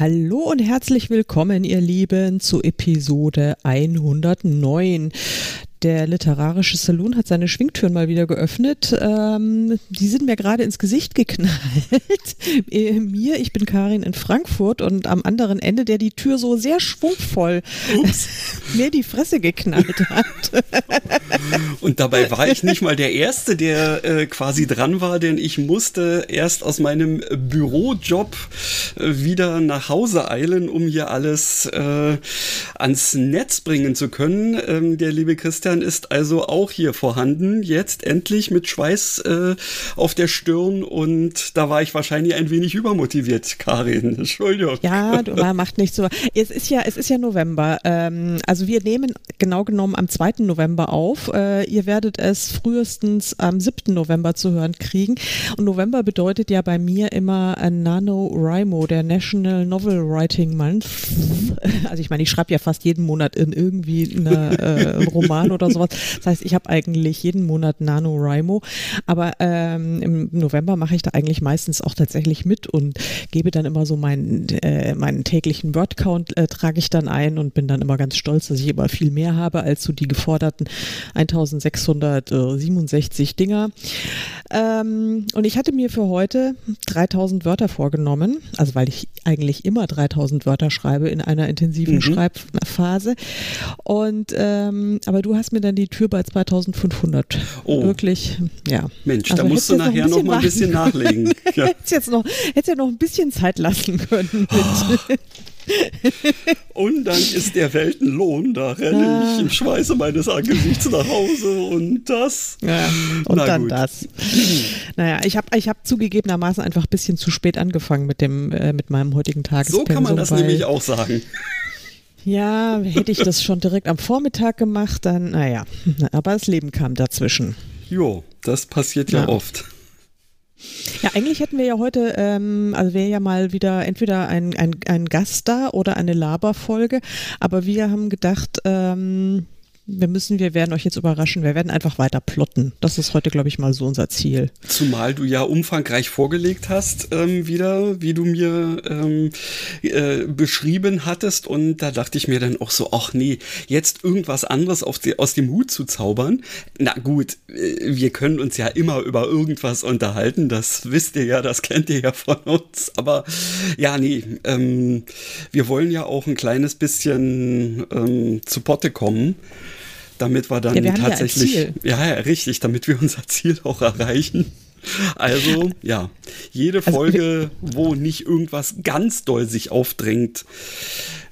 Hallo und herzlich willkommen, ihr Lieben, zu Episode 109. Der literarische Saloon hat seine Schwingtüren mal wieder geöffnet. Ähm, die sind mir gerade ins Gesicht geknallt. äh, mir, ich bin Karin in Frankfurt und am anderen Ende, der die Tür so sehr schwungvoll mir die Fresse geknallt hat. und dabei war ich nicht mal der Erste, der äh, quasi dran war, denn ich musste erst aus meinem Bürojob äh, wieder nach Hause eilen, um hier alles äh, ans Netz bringen zu können. Ähm, der liebe Christian Christian ist also auch hier vorhanden, jetzt endlich mit Schweiß äh, auf der Stirn und da war ich wahrscheinlich ein wenig übermotiviert, Karin. Entschuldigung. Ja, du macht nicht so. Es ist ja, es ist ja November. Ähm, also wir nehmen genau genommen am 2. November auf. Äh, ihr werdet es frühestens am 7. November zu hören kriegen. Und November bedeutet ja bei mir immer NaNoWriMo, der National Novel Writing Month. Also ich meine, ich schreibe ja fast jeden Monat in irgendwie eine, äh, einen Roman oder sowas. Das heißt, ich habe eigentlich jeden Monat NaNoWriMo, aber ähm, im November mache ich da eigentlich meistens auch tatsächlich mit und gebe dann immer so meinen, äh, meinen täglichen Wordcount äh, trage ich dann ein und bin dann immer ganz stolz, dass ich immer viel mehr habe als so die geforderten 1667 Dinger. Ähm, und ich hatte mir für heute 3000 Wörter vorgenommen, also weil ich eigentlich immer 3000 Wörter schreibe in einer intensiven mhm. Schreibphase. Und ähm, aber du hast mir dann die Tür bei 2500. Oh. Wirklich, ja. Mensch, also da musst du nachher noch, noch mal ein bisschen nachlegen. Ja. hättest jetzt noch, hättest ja noch ein bisschen Zeit lassen können. Oh. und dann ist der Weltenlohn, da renne ah. ich im Schweiße meines Angesichts nach Hause und das. Ja, und Na dann gut. das. Naja, ich habe ich hab zugegebenermaßen einfach ein bisschen zu spät angefangen mit, dem, äh, mit meinem heutigen Tagespensum. So kann man das nämlich auch sagen. Ja, hätte ich das schon direkt am Vormittag gemacht, dann, naja, aber das Leben kam dazwischen. Jo, das passiert ja, ja. oft. Ja, eigentlich hätten wir ja heute, ähm, also wäre ja mal wieder entweder ein, ein, ein Gast da oder eine Laberfolge, aber wir haben gedacht, ähm, wir müssen, wir werden euch jetzt überraschen, wir werden einfach weiter plotten. Das ist heute, glaube ich, mal so unser Ziel. Zumal du ja umfangreich vorgelegt hast, ähm, wieder, wie du mir ähm, äh, beschrieben hattest. Und da dachte ich mir dann auch so, ach nee, jetzt irgendwas anderes die, aus dem Hut zu zaubern. Na gut, äh, wir können uns ja immer über irgendwas unterhalten. Das wisst ihr ja, das kennt ihr ja von uns. Aber ja, nee, ähm, wir wollen ja auch ein kleines bisschen ähm, zu Potte kommen damit wir dann ja, wir tatsächlich, ja, ja, ja, richtig, damit wir unser Ziel auch erreichen. Also, ja, jede also, Folge, wo nicht irgendwas ganz doll sich aufdrängt,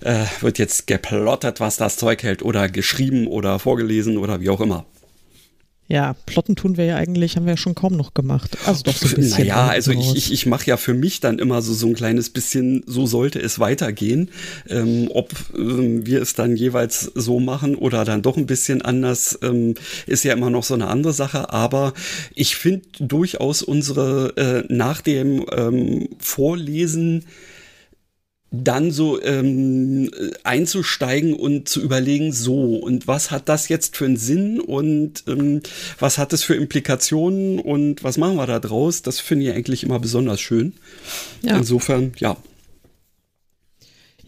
äh, wird jetzt geplottert, was das Zeug hält oder geschrieben oder vorgelesen oder wie auch immer. Ja, Plotten tun wir ja eigentlich, haben wir ja schon kaum noch gemacht. Also doch so ein bisschen. Naja, also ich, ich, ich mache ja für mich dann immer so, so ein kleines bisschen, so sollte es weitergehen. Ähm, ob ähm, wir es dann jeweils so machen oder dann doch ein bisschen anders, ähm, ist ja immer noch so eine andere Sache. Aber ich finde durchaus unsere äh, nach dem ähm, Vorlesen dann so ähm, einzusteigen und zu überlegen, so, und was hat das jetzt für einen Sinn und ähm, was hat es für Implikationen und was machen wir da draus? Das finde ich eigentlich immer besonders schön. Ja. Insofern, ja,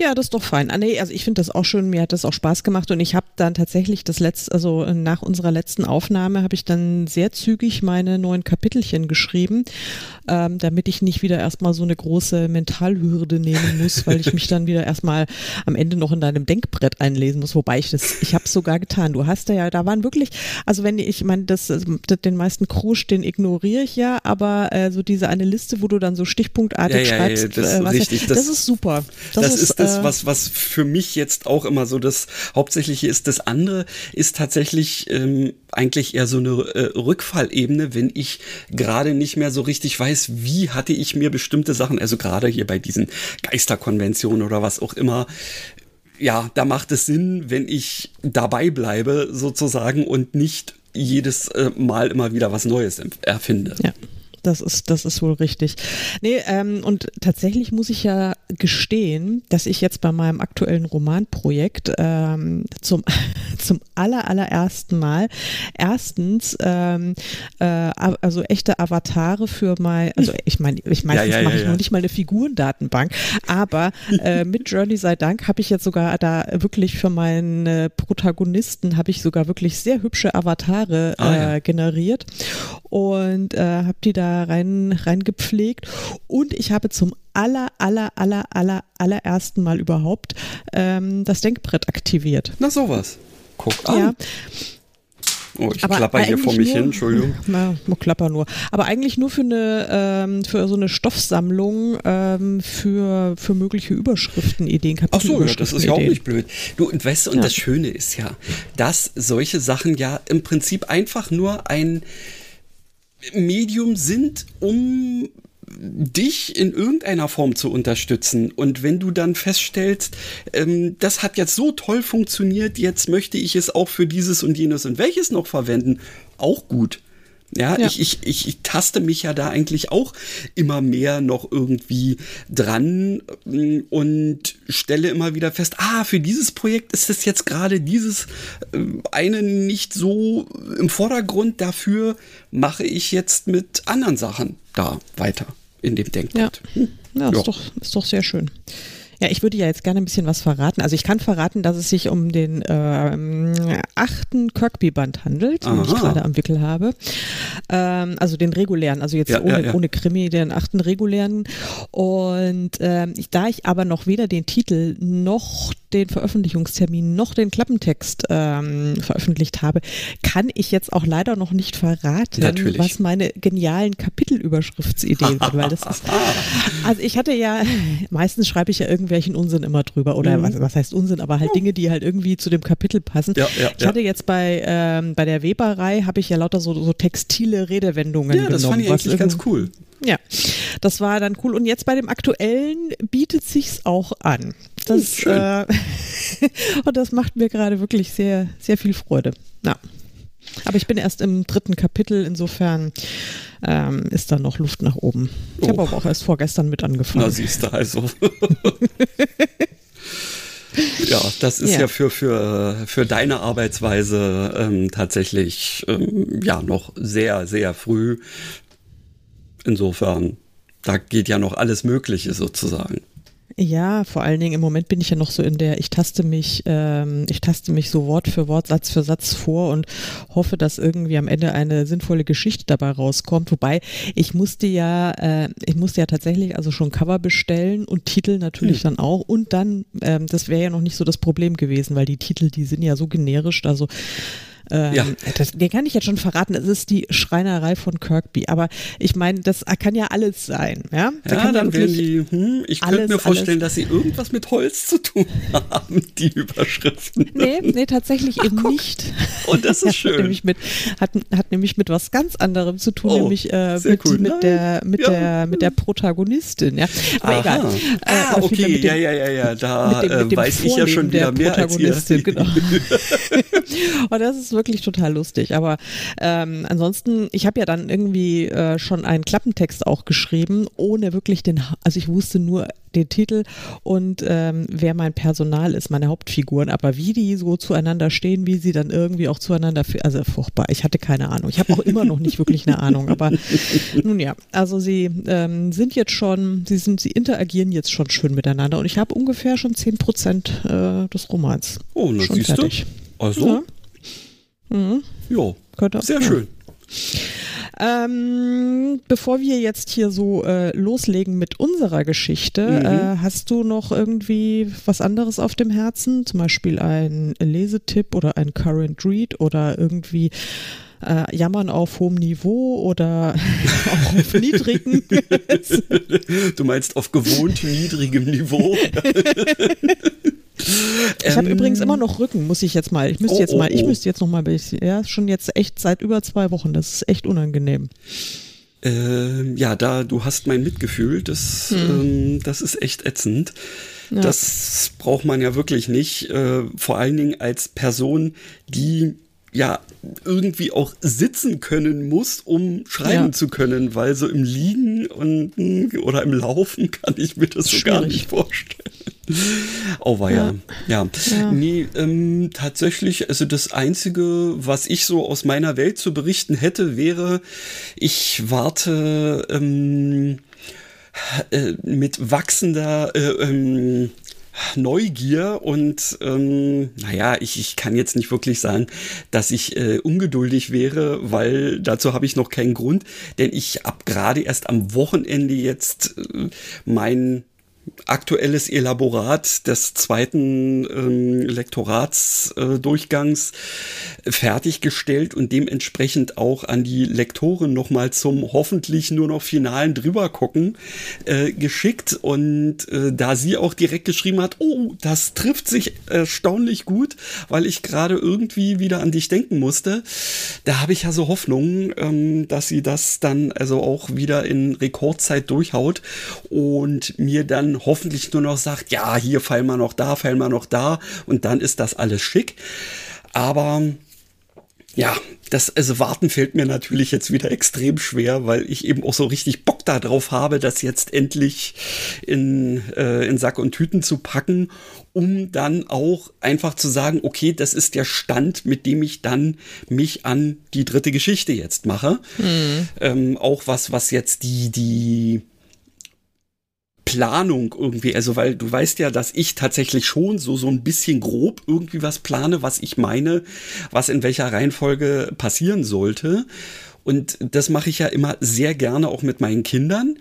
ja, das ist doch fein. Ah, nee, also ich finde das auch schön, mir hat das auch Spaß gemacht und ich habe dann tatsächlich das letzte, also nach unserer letzten Aufnahme habe ich dann sehr zügig meine neuen Kapitelchen geschrieben, ähm, damit ich nicht wieder erstmal so eine große Mentalhürde nehmen muss, weil ich mich dann wieder erstmal am Ende noch in deinem Denkbrett einlesen muss, wobei ich das, ich habe es sogar getan. Du hast da ja, da waren wirklich, also wenn ich meine, das, den meisten Krusch, den ignoriere ich ja, aber äh, so diese eine Liste, wo du dann so stichpunktartig ja, ja, schreibst, ja, das, äh, was, richtig, das, das, ist super. Das, das ist, ist das das, was, was für mich jetzt auch immer so das Hauptsächliche ist. Das andere ist tatsächlich ähm, eigentlich eher so eine äh, Rückfallebene, wenn ich gerade nicht mehr so richtig weiß, wie hatte ich mir bestimmte Sachen, also gerade hier bei diesen Geisterkonventionen oder was auch immer, ja, da macht es Sinn, wenn ich dabei bleibe sozusagen und nicht jedes äh, Mal immer wieder was Neues erfinde. Ja. Das ist, das ist wohl richtig. Nee, ähm, und tatsächlich muss ich ja gestehen, dass ich jetzt bei meinem aktuellen Romanprojekt ähm, zum, zum aller, allerersten Mal erstens ähm, äh, also echte Avatare für mein, also ich meine, ich meine, ja, ja, mache ja, ich noch nicht mal eine Figurendatenbank, aber äh, mit Journey sei Dank habe ich jetzt sogar da wirklich für meine Protagonisten habe ich sogar wirklich sehr hübsche Avatare ah, äh, generiert und äh, habe die da rein reingepflegt und ich habe zum aller, aller, aller, aller, allerersten Mal überhaupt ähm, das Denkbrett aktiviert. Na sowas. Guck an. Ja. Oh, ich aber klapper hier vor mich nur, hin, Entschuldigung. Na, klapper nur. Aber eigentlich nur für eine, ähm, für so eine Stoffsammlung ähm, für, für mögliche Überschriften, Ideen, Ach so, ja, das ist ja auch nicht blöd. Du, und weißt du, und ja. das Schöne ist ja, dass solche Sachen ja im Prinzip einfach nur ein Medium sind, um dich in irgendeiner Form zu unterstützen. Und wenn du dann feststellst, ähm, das hat jetzt so toll funktioniert, jetzt möchte ich es auch für dieses und jenes und welches noch verwenden, auch gut. Ja, ja, Ich, ich, ich, ich taste mich ja da eigentlich auch immer mehr noch irgendwie dran mm, und stelle immer wieder fest, ah, für dieses Projekt ist es jetzt gerade dieses äh, eine nicht so im Vordergrund. Dafür mache ich jetzt mit anderen Sachen da weiter in dem Denkpunkt. Ja, hm. ja, Ist, doch, ist doch sehr schön. Ja, ich würde ja jetzt gerne ein bisschen was verraten. Also ich kann verraten, dass es sich um den ähm, achten Kirkby-Band handelt, Aha. den ich gerade am Wickel habe. Ähm, also den regulären, also jetzt ja, ohne, ja, ja. ohne Krimi, den achten regulären. Und ähm, ich, da ich aber noch weder den Titel noch den Veröffentlichungstermin noch den Klappentext ähm, veröffentlicht habe, kann ich jetzt auch leider noch nicht verraten, Natürlich. was meine genialen Kapitelüberschriftsideen sind, weil das ist, also ich hatte ja, meistens schreibe ich ja irgendwie irgendwelchen Unsinn immer drüber. Oder mhm. was, was, heißt Unsinn, aber halt Dinge, die halt irgendwie zu dem Kapitel passen. Ja, ja, ich hatte jetzt bei, ähm, bei der Weberei, habe ich ja lauter so, so textile Redewendungen ja, genommen. Ja, das fand ich eigentlich ganz cool. Ja, das war dann cool. Und jetzt bei dem aktuellen bietet sich's auch an. Das, hm, äh, und das macht mir gerade wirklich sehr, sehr viel Freude. Ja. Aber ich bin erst im dritten Kapitel, insofern ähm, ist da noch Luft nach oben. Ich oh. habe aber auch erst vorgestern mit angefangen. Na, siehst du also. ja, das ist ja, ja für, für, für deine Arbeitsweise ähm, tatsächlich ähm, ja noch sehr, sehr früh. Insofern, da geht ja noch alles Mögliche sozusagen. Ja, vor allen Dingen im Moment bin ich ja noch so in der, ich taste mich, ähm, ich taste mich so Wort für Wort, Satz für Satz vor und hoffe, dass irgendwie am Ende eine sinnvolle Geschichte dabei rauskommt. Wobei ich musste ja, äh, ich musste ja tatsächlich also schon Cover bestellen und Titel natürlich hm. dann auch. Und dann, ähm, das wäre ja noch nicht so das Problem gewesen, weil die Titel, die sind ja so generisch, also ähm, ja. Das, den kann ich jetzt schon verraten, es ist die Schreinerei von Kirkby. Aber ich meine, das kann ja alles sein. Ja, da ja dann werden die, hm, ich könnte mir vorstellen, alles. dass sie irgendwas mit Holz zu tun haben, die Überschriften. Nee, nee tatsächlich Ach, eben guck. nicht. Und das ist schön. hat, nämlich mit, hat, hat nämlich mit was ganz anderem zu tun, oh, nämlich äh, mit, cool. mit, der, mit, ja. der, mit der Protagonistin. Ja. Aber Aha. egal. Äh, ah, okay, dem, ja, ja, ja, ja, da dem äh, weiß ich ja schon wieder mehr als ihr. Genau. Und das ist wirklich total lustig. Aber ähm, ansonsten, ich habe ja dann irgendwie äh, schon einen Klappentext auch geschrieben, ohne wirklich den, also ich wusste nur den Titel und ähm, wer mein Personal ist, meine Hauptfiguren, aber wie die so zueinander stehen, wie sie dann irgendwie auch zueinander, also furchtbar, ich hatte keine Ahnung. Ich habe auch immer noch nicht wirklich eine Ahnung, aber nun ja, also sie ähm, sind jetzt schon, sie sind, sie interagieren jetzt schon schön miteinander und ich habe ungefähr schon 10 Prozent äh, des Romans. Oh, na, schon fertig. Du? Also? Ja. Mhm. Jo, sehr ja. schön. Ähm, bevor wir jetzt hier so äh, loslegen mit unserer Geschichte, mhm. äh, hast du noch irgendwie was anderes auf dem Herzen? Zum Beispiel ein Lesetipp oder ein Current Read oder irgendwie äh, Jammern auf hohem Niveau oder auch auf niedrigem? du meinst auf gewohnt niedrigem Niveau? Ich habe ähm, übrigens immer noch Rücken, muss ich jetzt mal. Ich müsste oh, jetzt mal, ich oh, oh. müsste jetzt noch mal ja, schon jetzt echt seit über zwei Wochen. Das ist echt unangenehm. äh, ja, da, du hast mein Mitgefühl, das, hm. ähm, das ist echt ätzend. Ja. Das braucht man ja wirklich nicht, äh, vor allen Dingen als Person, die ja irgendwie auch sitzen können muss, um schreiben ja. zu können, weil so im Liegen und oder im Laufen kann ich mir das, das so schwierig. gar nicht vorstellen. Oh war ja. ja. ja. Nee, ähm, tatsächlich, also das Einzige, was ich so aus meiner Welt zu berichten hätte, wäre, ich warte ähm, äh, mit wachsender äh, ähm, Neugier und ähm, naja, ich, ich kann jetzt nicht wirklich sagen, dass ich äh, ungeduldig wäre, weil dazu habe ich noch keinen Grund, denn ich habe gerade erst am Wochenende jetzt äh, mein aktuelles Elaborat des zweiten ähm, Lektoratsdurchgangs äh, fertiggestellt und dementsprechend auch an die Lektoren nochmal zum hoffentlich nur noch finalen drübergucken äh, geschickt. Und äh, da sie auch direkt geschrieben hat, oh, das trifft sich erstaunlich gut, weil ich gerade irgendwie wieder an dich denken musste, da habe ich ja so Hoffnung, ähm, dass sie das dann also auch wieder in Rekordzeit durchhaut und mir dann hoffentlich nur noch sagt, ja, hier fallen wir noch da, fallen wir noch da und dann ist das alles schick. Aber ja, das also warten fällt mir natürlich jetzt wieder extrem schwer, weil ich eben auch so richtig Bock darauf habe, das jetzt endlich in, äh, in Sack und Tüten zu packen, um dann auch einfach zu sagen, okay, das ist der Stand, mit dem ich dann mich an die dritte Geschichte jetzt mache. Mhm. Ähm, auch was, was jetzt die, die Planung irgendwie, also weil du weißt ja, dass ich tatsächlich schon so so ein bisschen grob irgendwie was plane, was ich meine, was in welcher Reihenfolge passieren sollte. Und das mache ich ja immer sehr gerne auch mit meinen Kindern.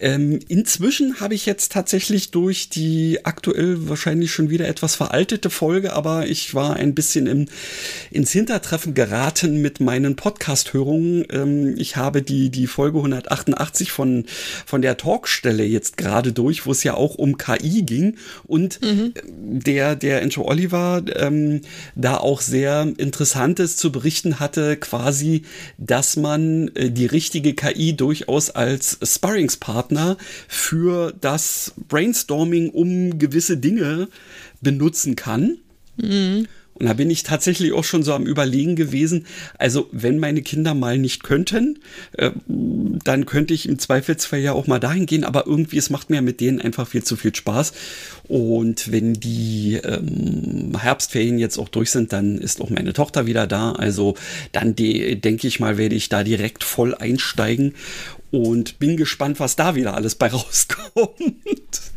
Ähm, inzwischen habe ich jetzt tatsächlich durch die aktuell wahrscheinlich schon wieder etwas veraltete Folge, aber ich war ein bisschen im, ins Hintertreffen geraten mit meinen Podcast-Hörungen. Ähm, ich habe die, die Folge 188 von, von der Talkstelle jetzt gerade durch, wo es ja auch um KI ging und mhm. der, der Encho Oliver ähm, da auch sehr Interessantes zu berichten hatte, quasi, dass man äh, die richtige KI durchaus als Sparringspartner für das Brainstorming um gewisse Dinge benutzen kann. Mhm. Und da bin ich tatsächlich auch schon so am Überlegen gewesen. Also, wenn meine Kinder mal nicht könnten, äh, dann könnte ich im Zweifelsfall ja auch mal dahin gehen. Aber irgendwie, es macht mir mit denen einfach viel zu viel Spaß. Und wenn die ähm, Herbstferien jetzt auch durch sind, dann ist auch meine Tochter wieder da. Also, dann denke ich mal, werde ich da direkt voll einsteigen und bin gespannt, was da wieder alles bei rauskommt.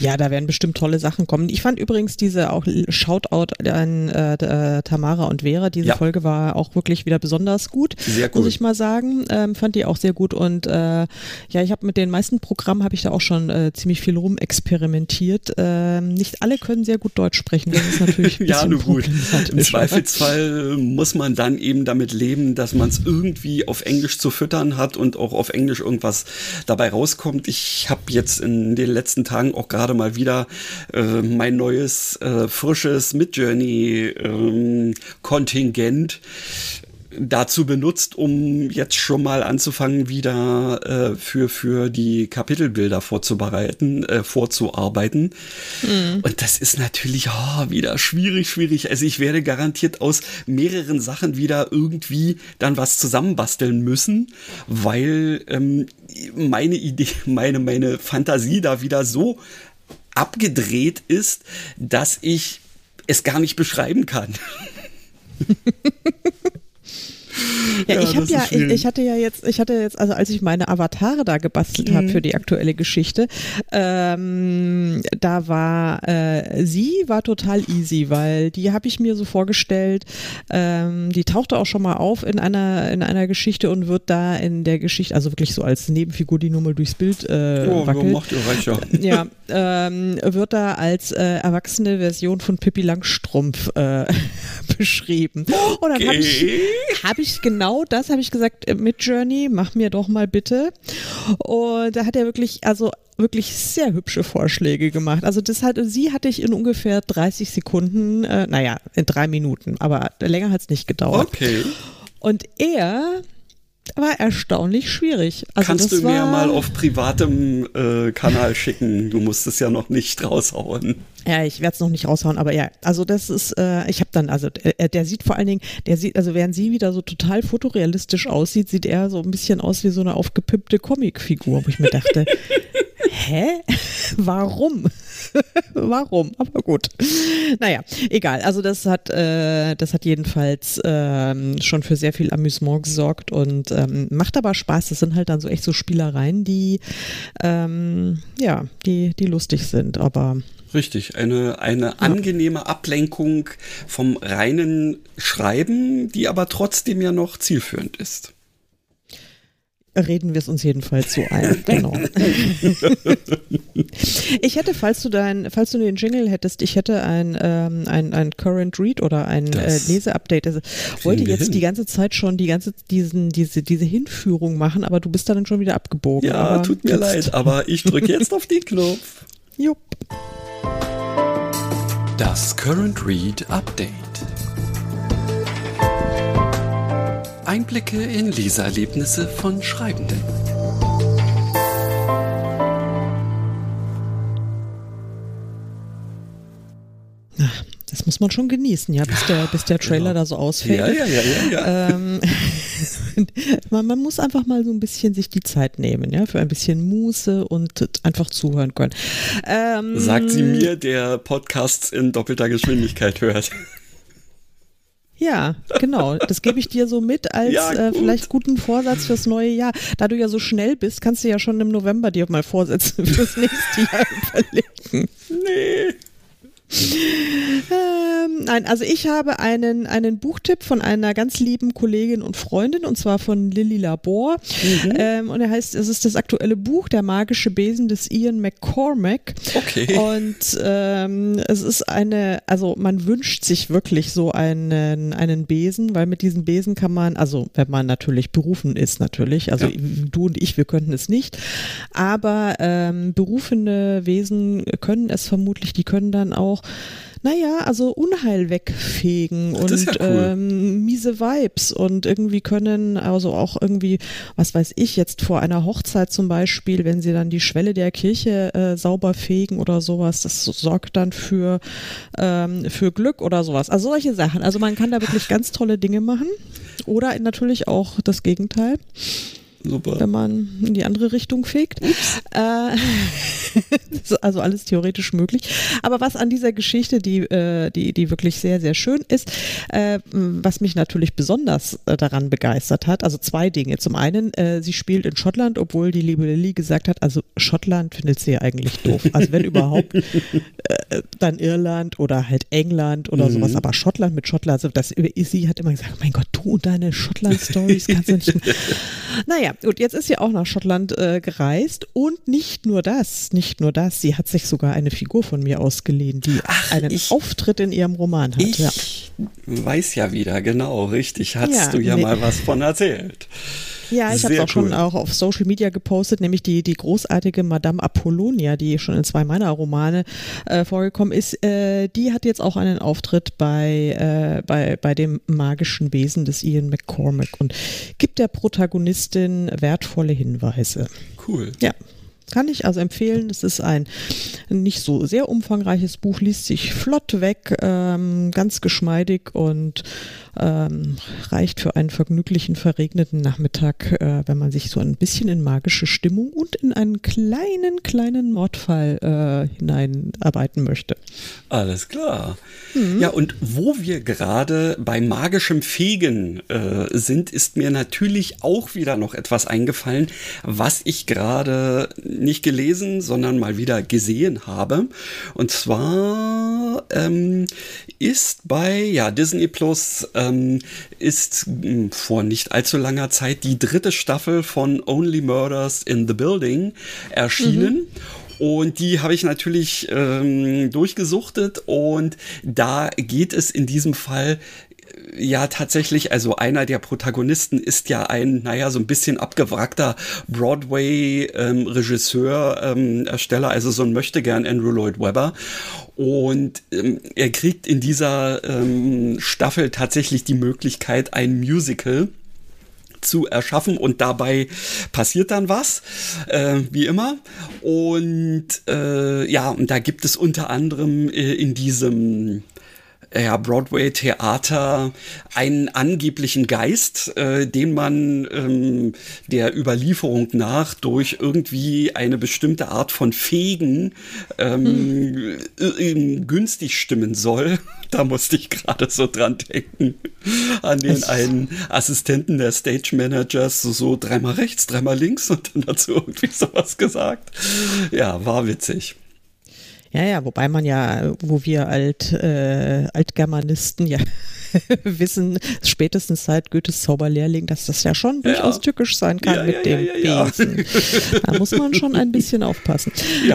Ja, da werden bestimmt tolle Sachen kommen. Ich fand übrigens diese auch Shoutout an äh, äh, Tamara und Vera. Diese ja. Folge war auch wirklich wieder besonders gut, sehr cool. muss ich mal sagen. Ähm, fand die auch sehr gut und äh, ja, ich habe mit den meisten Programmen habe ich da auch schon äh, ziemlich viel rumexperimentiert. Ähm, nicht alle können sehr gut Deutsch sprechen. Das ist natürlich ja, nur gut. Im Zweifelsfall muss man dann eben damit leben, dass man es irgendwie auf Englisch zu füttern hat und auch auf Englisch irgendwas dabei rauskommt. Ich habe jetzt in den letzten Tagen auch gerade gerade mal wieder äh, mein neues, äh, frisches Midjourney-Kontingent ähm, dazu benutzt, um jetzt schon mal anzufangen, wieder äh, für, für die Kapitelbilder vorzubereiten, äh, vorzuarbeiten. Mhm. Und das ist natürlich oh, wieder schwierig, schwierig. Also ich werde garantiert aus mehreren Sachen wieder irgendwie dann was zusammenbasteln müssen, weil ähm, meine Idee, meine, meine Fantasie da wieder so abgedreht ist, dass ich es gar nicht beschreiben kann. Ja, ja ich habe ja, ich, ich, hatte ja jetzt, ich hatte jetzt, also als ich meine Avatare da gebastelt mhm. habe für die aktuelle Geschichte, ähm, da war äh, sie war total easy, weil die habe ich mir so vorgestellt, ähm, die tauchte auch schon mal auf in einer in einer Geschichte und wird da in der Geschichte, also wirklich so als Nebenfigur, die nur mal durchs Bild äh, oh, wackelt. Macht ihr reicher. Ja, ähm, wird da als äh, erwachsene Version von Pippi Langstrumpf äh, beschrieben. Okay. Und dann habe ich, hab ich genau das, habe ich gesagt, äh, mit Journey, mach mir doch mal bitte. Und da hat er wirklich, also wirklich sehr hübsche Vorschläge gemacht. Also das hat, sie hatte ich in ungefähr 30 Sekunden, äh, naja, in drei Minuten, aber länger hat es nicht gedauert. Okay. Und er war erstaunlich schwierig. Also Kannst du mir ja mal auf privatem äh, Kanal schicken? Du musst es ja noch nicht raushauen. Ja, ich werde es noch nicht raushauen, aber ja, also das ist, äh, ich habe dann, also äh, der sieht vor allen Dingen, der sieht, also während sie wieder so total fotorealistisch aussieht, sieht er so ein bisschen aus wie so eine aufgepippte Comicfigur, wo ich mir dachte, hä? Warum? Warum? Aber gut. Naja, egal. Also das hat, äh, das hat jedenfalls ähm, schon für sehr viel Amüsement gesorgt und ähm, macht aber Spaß. Das sind halt dann so echt so Spielereien, die ähm, ja, die, die lustig sind, aber Richtig, eine, eine angenehme Ablenkung vom reinen Schreiben, die aber trotzdem ja noch zielführend ist reden wir es uns jedenfalls so ein. Genau. ich hätte, falls du dein, falls du den Jingle hättest, ich hätte ein, ähm, ein, ein Current Read oder ein äh, Leseupdate. Also, wollte jetzt hin. die ganze Zeit schon die ganze, diesen, diese, diese Hinführung machen, aber du bist dann schon wieder abgebogen. Ja, aber tut mir leid, aber ich drücke jetzt auf den Knopf. Jupp. Das Current Read Update. Einblicke in Leseerlebnisse von Schreibenden. Das muss man schon genießen, ja, bis der, bis der Trailer genau. da so ausfällt. Ja, ja, ja, ja. ja. Ähm, man, man, muss einfach mal so ein bisschen sich die Zeit nehmen, ja, für ein bisschen Muße und einfach zuhören können. Ähm, Sagt sie mir, der Podcasts in doppelter Geschwindigkeit hört. Ja, genau. Das gebe ich dir so mit als ja, äh, vielleicht guten Vorsatz fürs neue Jahr. Da du ja so schnell bist, kannst du ja schon im November dir mal Vorsätze fürs nächste Jahr überlegen. Nee. Nein, also ich habe einen, einen Buchtipp von einer ganz lieben Kollegin und Freundin und zwar von Lilly Labor. Mhm. Ähm, und er heißt, es ist das aktuelle Buch, Der magische Besen des Ian McCormack. Okay. Und ähm, es ist eine, also man wünscht sich wirklich so einen, einen Besen, weil mit diesem Besen kann man, also wenn man natürlich berufen ist, natürlich, also ja. du und ich, wir könnten es nicht, aber ähm, berufene Wesen können es vermutlich, die können dann auch, naja, also Unheil wegfegen und ja cool. ähm, miese Vibes und irgendwie können also auch irgendwie, was weiß ich, jetzt vor einer Hochzeit zum Beispiel, wenn sie dann die Schwelle der Kirche äh, sauber fegen oder sowas, das sorgt dann für, ähm, für Glück oder sowas. Also solche Sachen. Also man kann da wirklich ganz tolle Dinge machen oder natürlich auch das Gegenteil. Super. Wenn man in die andere Richtung fegt. Äh, also alles theoretisch möglich. Aber was an dieser Geschichte, die, äh, die, die wirklich sehr, sehr schön ist, äh, was mich natürlich besonders äh, daran begeistert hat, also zwei Dinge. Zum einen, äh, sie spielt in Schottland, obwohl die liebe Lilly gesagt hat, also Schottland findet sie ja eigentlich doof. Also wenn überhaupt, äh, dann Irland oder halt England oder mhm. sowas. Aber Schottland mit Schottland, also das, sie hat immer gesagt, mein Gott, du und deine Schottland-Stories kannst du nicht. naja, ja, gut, jetzt ist sie auch nach Schottland äh, gereist und nicht nur das, nicht nur das, sie hat sich sogar eine Figur von mir ausgeliehen, die Ach, einen ich, Auftritt in ihrem Roman hat. Ich ja. weiß ja wieder, genau, richtig, hast ja, du ja nee. mal was von erzählt. Ja, ich habe es auch cool. schon auch auf Social Media gepostet, nämlich die, die großartige Madame Apollonia, die schon in zwei meiner Romane äh, vorgekommen ist. Äh, die hat jetzt auch einen Auftritt bei, äh, bei, bei dem magischen Wesen des Ian McCormack und gibt der Protagonistin wertvolle Hinweise. Cool. Ja. Kann ich also empfehlen. Es ist ein nicht so sehr umfangreiches Buch, liest sich flott weg, ähm, ganz geschmeidig und ähm, reicht für einen vergnüglichen, verregneten Nachmittag, äh, wenn man sich so ein bisschen in magische Stimmung und in einen kleinen, kleinen Mordfall äh, hineinarbeiten möchte. Alles klar. Mhm. Ja, und wo wir gerade bei magischem Fegen äh, sind, ist mir natürlich auch wieder noch etwas eingefallen, was ich gerade nicht gelesen, sondern mal wieder gesehen habe. Und zwar ähm, ist bei ja, Disney Plus ähm, ist mh, hm, vor nicht allzu langer Zeit die dritte Staffel von Only Murders in the Building erschienen. Mhm. Und die habe ich natürlich ähm, durchgesuchtet und da geht es in diesem Fall ja tatsächlich, also einer der Protagonisten ist ja ein, naja, so ein bisschen abgewrackter Broadway-Regisseur, ähm, ähm, Ersteller, also so ein möchte gern Andrew Lloyd Webber. Und ähm, er kriegt in dieser ähm, Staffel tatsächlich die Möglichkeit, ein Musical zu erschaffen und dabei passiert dann was, äh, wie immer. Und äh, ja, und da gibt es unter anderem äh, in diesem ja, Broadway-Theater einen angeblichen Geist, äh, den man ähm, der Überlieferung nach durch irgendwie eine bestimmte Art von Fegen ähm, hm. günstig stimmen soll. Da musste ich gerade so dran denken. An den einen Assistenten der Stage Managers, so, so dreimal rechts, dreimal links und dann dazu irgendwie sowas gesagt. Ja, war witzig. Ja, ja, wobei man ja, wo wir alt, äh, Altgermanisten ja wissen, spätestens seit Goethes Zauberlehrling, dass das ja schon ja. durchaus tückisch sein kann ja, mit ja, dem Besen. Da muss man schon ein bisschen aufpassen.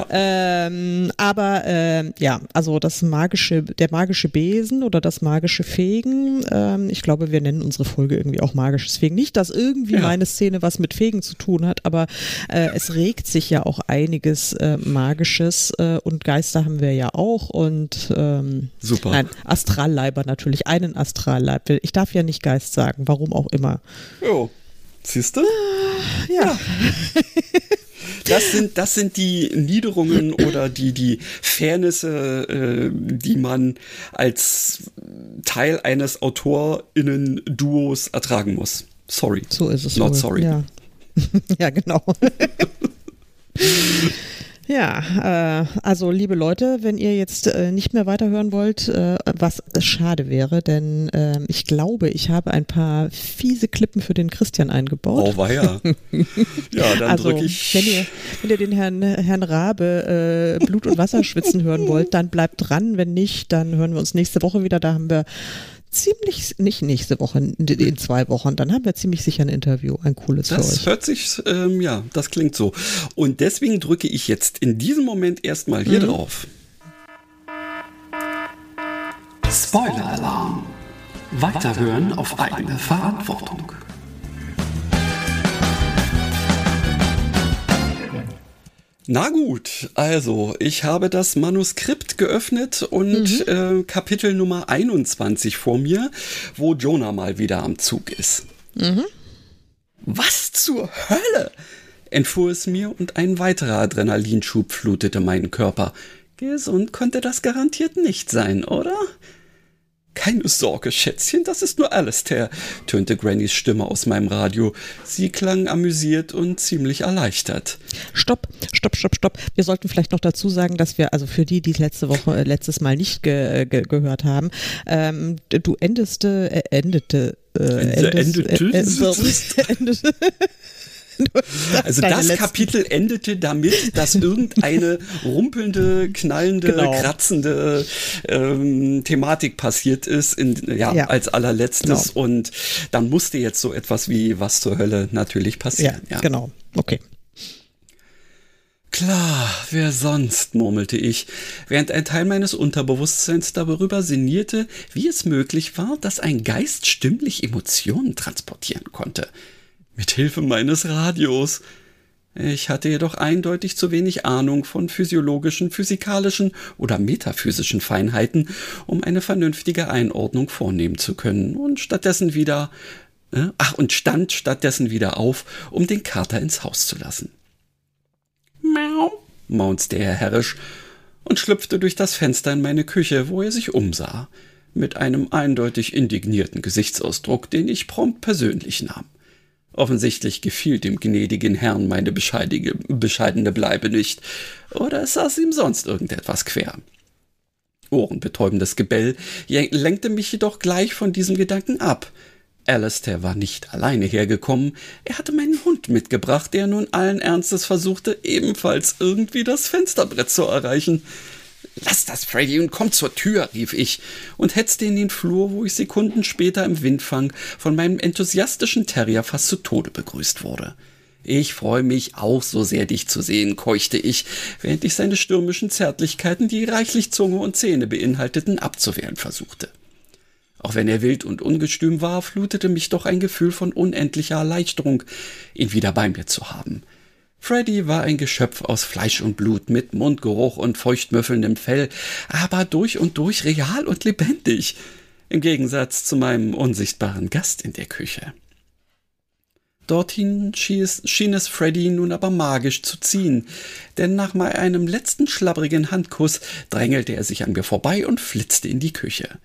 Ähm, aber ähm, ja, also das magische, der magische Besen oder das magische Fegen, ähm, ich glaube, wir nennen unsere Folge irgendwie auch magisches Fegen. Nicht, dass irgendwie meine Szene was mit Fegen zu tun hat, aber äh, es regt sich ja auch einiges äh, Magisches äh, und Geister haben wir ja auch und ähm, Super. Nein, Astralleiber natürlich, einen Astralleiber Astralleib. Ich darf ja nicht Geist sagen, warum auch immer. Jo, siehst du? ja. ja. Das sind, das sind die Niederungen oder die, die Fairnisse, äh, die man als Teil eines AutorInnen-Duos ertragen muss. Sorry. So ist es. Not wohl. sorry. Ja, ja genau. Ja, äh, also liebe Leute, wenn ihr jetzt äh, nicht mehr weiterhören wollt, äh, was schade wäre, denn äh, ich glaube, ich habe ein paar fiese Klippen für den Christian eingebaut. Oh, war ja. ja, dann also, drücke ich. Wenn ihr, wenn ihr den Herrn, Herrn Rabe äh, Blut und Wasser schwitzen hören wollt, dann bleibt dran. Wenn nicht, dann hören wir uns nächste Woche wieder. Da haben wir ziemlich, nicht nächste Woche, in zwei Wochen, dann haben wir ziemlich sicher ein Interview, ein cooles Das hört sich, ähm, ja, das klingt so. Und deswegen drücke ich jetzt in diesem Moment erstmal hier mhm. drauf. Spoiler-Alarm. Weiterhören auf eigene Verantwortung. Na gut, also ich habe das Manuskript geöffnet und mhm. äh, Kapitel Nummer 21 vor mir, wo Jonah mal wieder am Zug ist. Mhm. Was zur Hölle? entfuhr es mir und ein weiterer Adrenalinschub flutete meinen Körper. Gesund konnte das garantiert nicht sein, oder? Keine Sorge, Schätzchen, das ist nur Alistair, tönte Grannys Stimme aus meinem Radio. Sie klang amüsiert und ziemlich erleichtert. Stopp, stopp, stopp, stopp. Wir sollten vielleicht noch dazu sagen, dass wir, also für die, die es letzte Woche, äh, letztes Mal nicht ge, ge, gehört haben, ähm, du endeste, äh, endete, äh, endest, endete, äh, äh, endete, also das. Kapitel endete damit, dass irgendeine rumpelnde, knallende, genau. kratzende ähm, Thematik passiert ist, in, ja, ja. als allerletztes. Genau. Und dann musste jetzt so etwas wie was zur Hölle natürlich passieren. Ja, ja. genau. Okay. Klar, wer sonst, murmelte ich, während ein Teil meines Unterbewusstseins darüber sinnierte, wie es möglich war, dass ein Geist stimmlich Emotionen transportieren konnte mit Hilfe meines Radios. Ich hatte jedoch eindeutig zu wenig Ahnung von physiologischen, physikalischen oder metaphysischen Feinheiten, um eine vernünftige Einordnung vornehmen zu können, und stattdessen wieder äh, ach und stand stattdessen wieder auf, um den Kater ins Haus zu lassen. Miau, maunzte er herrisch und schlüpfte durch das Fenster in meine Küche, wo er sich umsah, mit einem eindeutig indignierten Gesichtsausdruck, den ich prompt persönlich nahm. Offensichtlich gefiel dem gnädigen Herrn meine bescheidene Bleibe nicht, oder es saß ihm sonst irgendetwas quer. Ohrenbetäubendes Gebell lenkte mich jedoch gleich von diesem Gedanken ab. Alistair war nicht alleine hergekommen, er hatte meinen Hund mitgebracht, der nun allen Ernstes versuchte, ebenfalls irgendwie das Fensterbrett zu erreichen. Lass das, Freddy, und komm zur Tür, rief ich und hetzte in den Flur, wo ich Sekunden später im Windfang von meinem enthusiastischen Terrier fast zu Tode begrüßt wurde. Ich freue mich auch so sehr, dich zu sehen, keuchte ich, während ich seine stürmischen Zärtlichkeiten, die reichlich Zunge und Zähne beinhalteten, abzuwehren versuchte. Auch wenn er wild und ungestüm war, flutete mich doch ein Gefühl von unendlicher Erleichterung, ihn wieder bei mir zu haben. Freddy war ein Geschöpf aus Fleisch und Blut mit Mundgeruch und feuchtmüffelndem Fell, aber durch und durch real und lebendig, im Gegensatz zu meinem unsichtbaren Gast in der Küche. Dorthin schien es Freddy nun aber magisch zu ziehen, denn nach einem letzten schlabbrigen Handkuss drängelte er sich an mir vorbei und flitzte in die Küche.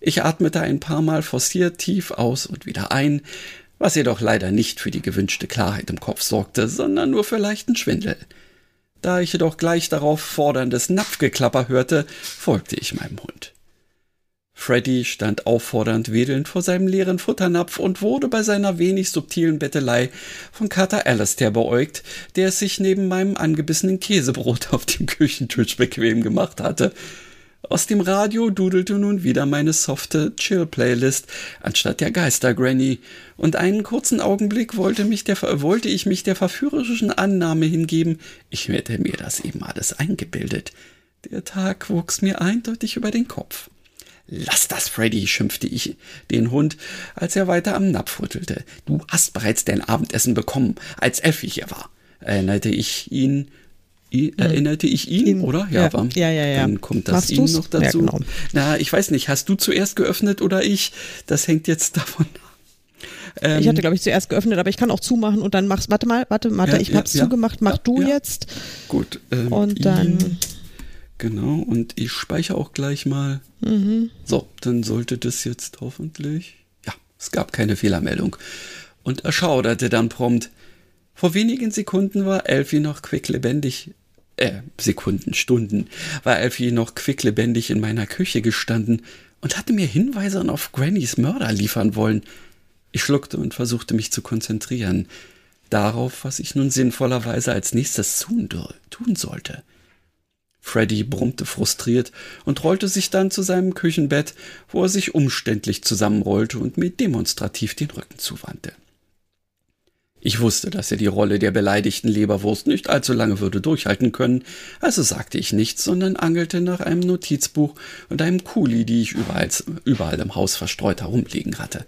Ich atmete ein paar Mal forciert tief aus und wieder ein, was jedoch leider nicht für die gewünschte Klarheit im Kopf sorgte, sondern nur für leichten Schwindel. Da ich jedoch gleich darauf forderndes Napfgeklapper hörte, folgte ich meinem Hund. Freddy stand auffordernd wedelnd vor seinem leeren Futternapf und wurde bei seiner wenig subtilen Bettelei von Kater Alastair beäugt, der es sich neben meinem angebissenen Käsebrot auf dem Küchentisch bequem gemacht hatte. Aus dem Radio dudelte nun wieder meine softe Chill-Playlist anstatt der Geister-Granny, und einen kurzen Augenblick wollte, mich der, wollte ich mich der verführerischen Annahme hingeben, ich hätte mir das eben alles eingebildet. Der Tag wuchs mir eindeutig über den Kopf. Lass das, Freddy, schimpfte ich den Hund, als er weiter am Napf rüttelte. Du hast bereits dein Abendessen bekommen, als Elfie hier war. Erinnerte ich ihn, hm. erinnerte ich ihn, ihn oder? Ja, ja, ja, ja, ja. Dann kommt das ihn noch dazu. Ja, genau. Na, ich weiß nicht, hast du zuerst geöffnet oder ich? Das hängt jetzt davon ab. Ähm, ich hatte, glaube ich, zuerst geöffnet, aber ich kann auch zumachen und dann machst, warte mal, warte, warte, ja, ich hab's zugemacht, mach du jetzt. Gut. Ähm, und dann. Ihn, genau, und ich speichere auch gleich mal. Mhm. So, dann sollte das jetzt hoffentlich. Ja, es gab keine Fehlermeldung. Und er schauderte dann prompt. Vor wenigen Sekunden war Elfie noch quicklebendig. Äh, Sekunden, Stunden, war Elfie noch quicklebendig in meiner Küche gestanden und hatte mir Hinweise auf Grannys Mörder liefern wollen. Ich schluckte und versuchte mich zu konzentrieren. Darauf, was ich nun sinnvollerweise als nächstes tun, tun sollte. Freddy brummte frustriert und rollte sich dann zu seinem Küchenbett, wo er sich umständlich zusammenrollte und mir demonstrativ den Rücken zuwandte. Ich wusste, dass er die Rolle der beleidigten Leberwurst nicht allzu lange würde durchhalten können, also sagte ich nichts, sondern angelte nach einem Notizbuch und einem Kuli, die ich überall, überall im Haus verstreut herumliegen hatte.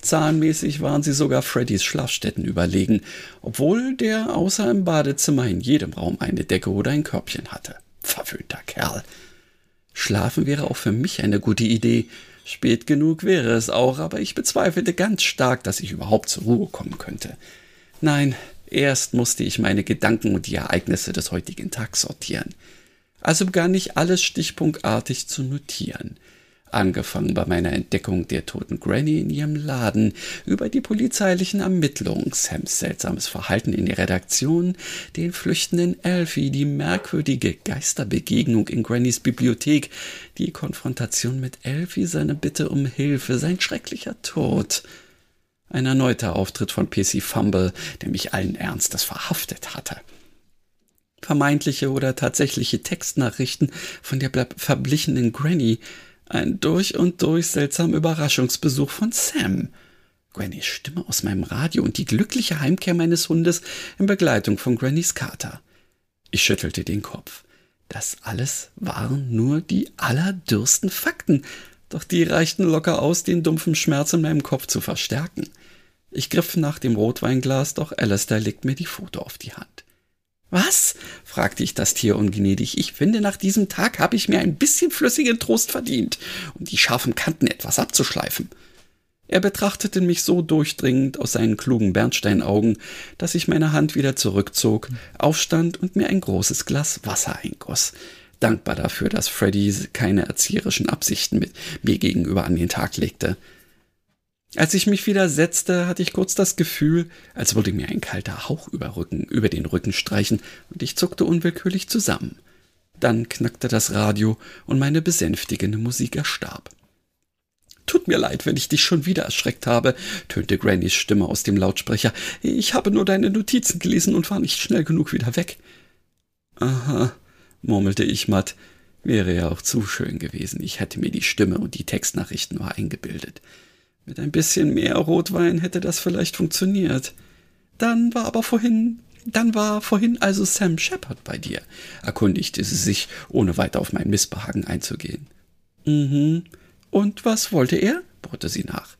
Zahlenmäßig waren sie sogar Freddys Schlafstätten überlegen, obwohl der außer im Badezimmer in jedem Raum eine Decke oder ein Körbchen hatte. Verwöhnter Kerl. Schlafen wäre auch für mich eine gute Idee. Spät genug wäre es auch, aber ich bezweifelte ganz stark, dass ich überhaupt zur Ruhe kommen könnte. Nein, erst musste ich meine Gedanken und die Ereignisse des heutigen Tags sortieren. Also begann ich alles stichpunktartig zu notieren angefangen bei meiner Entdeckung der toten Granny in ihrem Laden, über die polizeilichen Ermittlungen, Sams seltsames Verhalten in der Redaktion, den flüchtenden Elfie, die merkwürdige Geisterbegegnung in Grannys Bibliothek, die Konfrontation mit Elfie, seine Bitte um Hilfe, sein schrecklicher Tod. Ein erneuter Auftritt von PC Fumble, der mich allen Ernstes verhaftet hatte vermeintliche oder tatsächliche Textnachrichten von der verblichenen Granny, ein durch und durch seltsamer Überraschungsbesuch von Sam. Grannys Stimme aus meinem Radio und die glückliche Heimkehr meines Hundes in Begleitung von Grannys Kater. Ich schüttelte den Kopf. Das alles waren nur die allerdürsten Fakten, doch die reichten locker aus, den dumpfen Schmerz in meinem Kopf zu verstärken. Ich griff nach dem Rotweinglas, doch Alistair legte mir die Foto auf die Hand. Was? fragte ich das Tier ungnädig. Ich finde, nach diesem Tag habe ich mir ein bisschen flüssigen Trost verdient, um die scharfen Kanten etwas abzuschleifen. Er betrachtete mich so durchdringend aus seinen klugen Bernsteinaugen, dass ich meine Hand wieder zurückzog, aufstand und mir ein großes Glas Wasser eingoss. Dankbar dafür, dass Freddy keine erzieherischen Absichten mit mir gegenüber an den Tag legte. Als ich mich wieder setzte, hatte ich kurz das Gefühl, als würde mir ein kalter Hauch über, Rücken, über den Rücken streichen, und ich zuckte unwillkürlich zusammen. Dann knackte das Radio und meine besänftigende Musik erstarb. Tut mir leid, wenn ich dich schon wieder erschreckt habe, tönte Grannys Stimme aus dem Lautsprecher. Ich habe nur deine Notizen gelesen und war nicht schnell genug wieder weg. Aha, murmelte ich matt. Wäre ja auch zu schön gewesen. Ich hätte mir die Stimme und die Textnachrichten nur eingebildet. Mit ein bisschen mehr Rotwein hätte das vielleicht funktioniert. Dann war aber vorhin, dann war vorhin also Sam Shepard bei dir, erkundigte sie sich, ohne weiter auf mein Missbehagen einzugehen. Mhm. Und was wollte er? bohrte sie nach.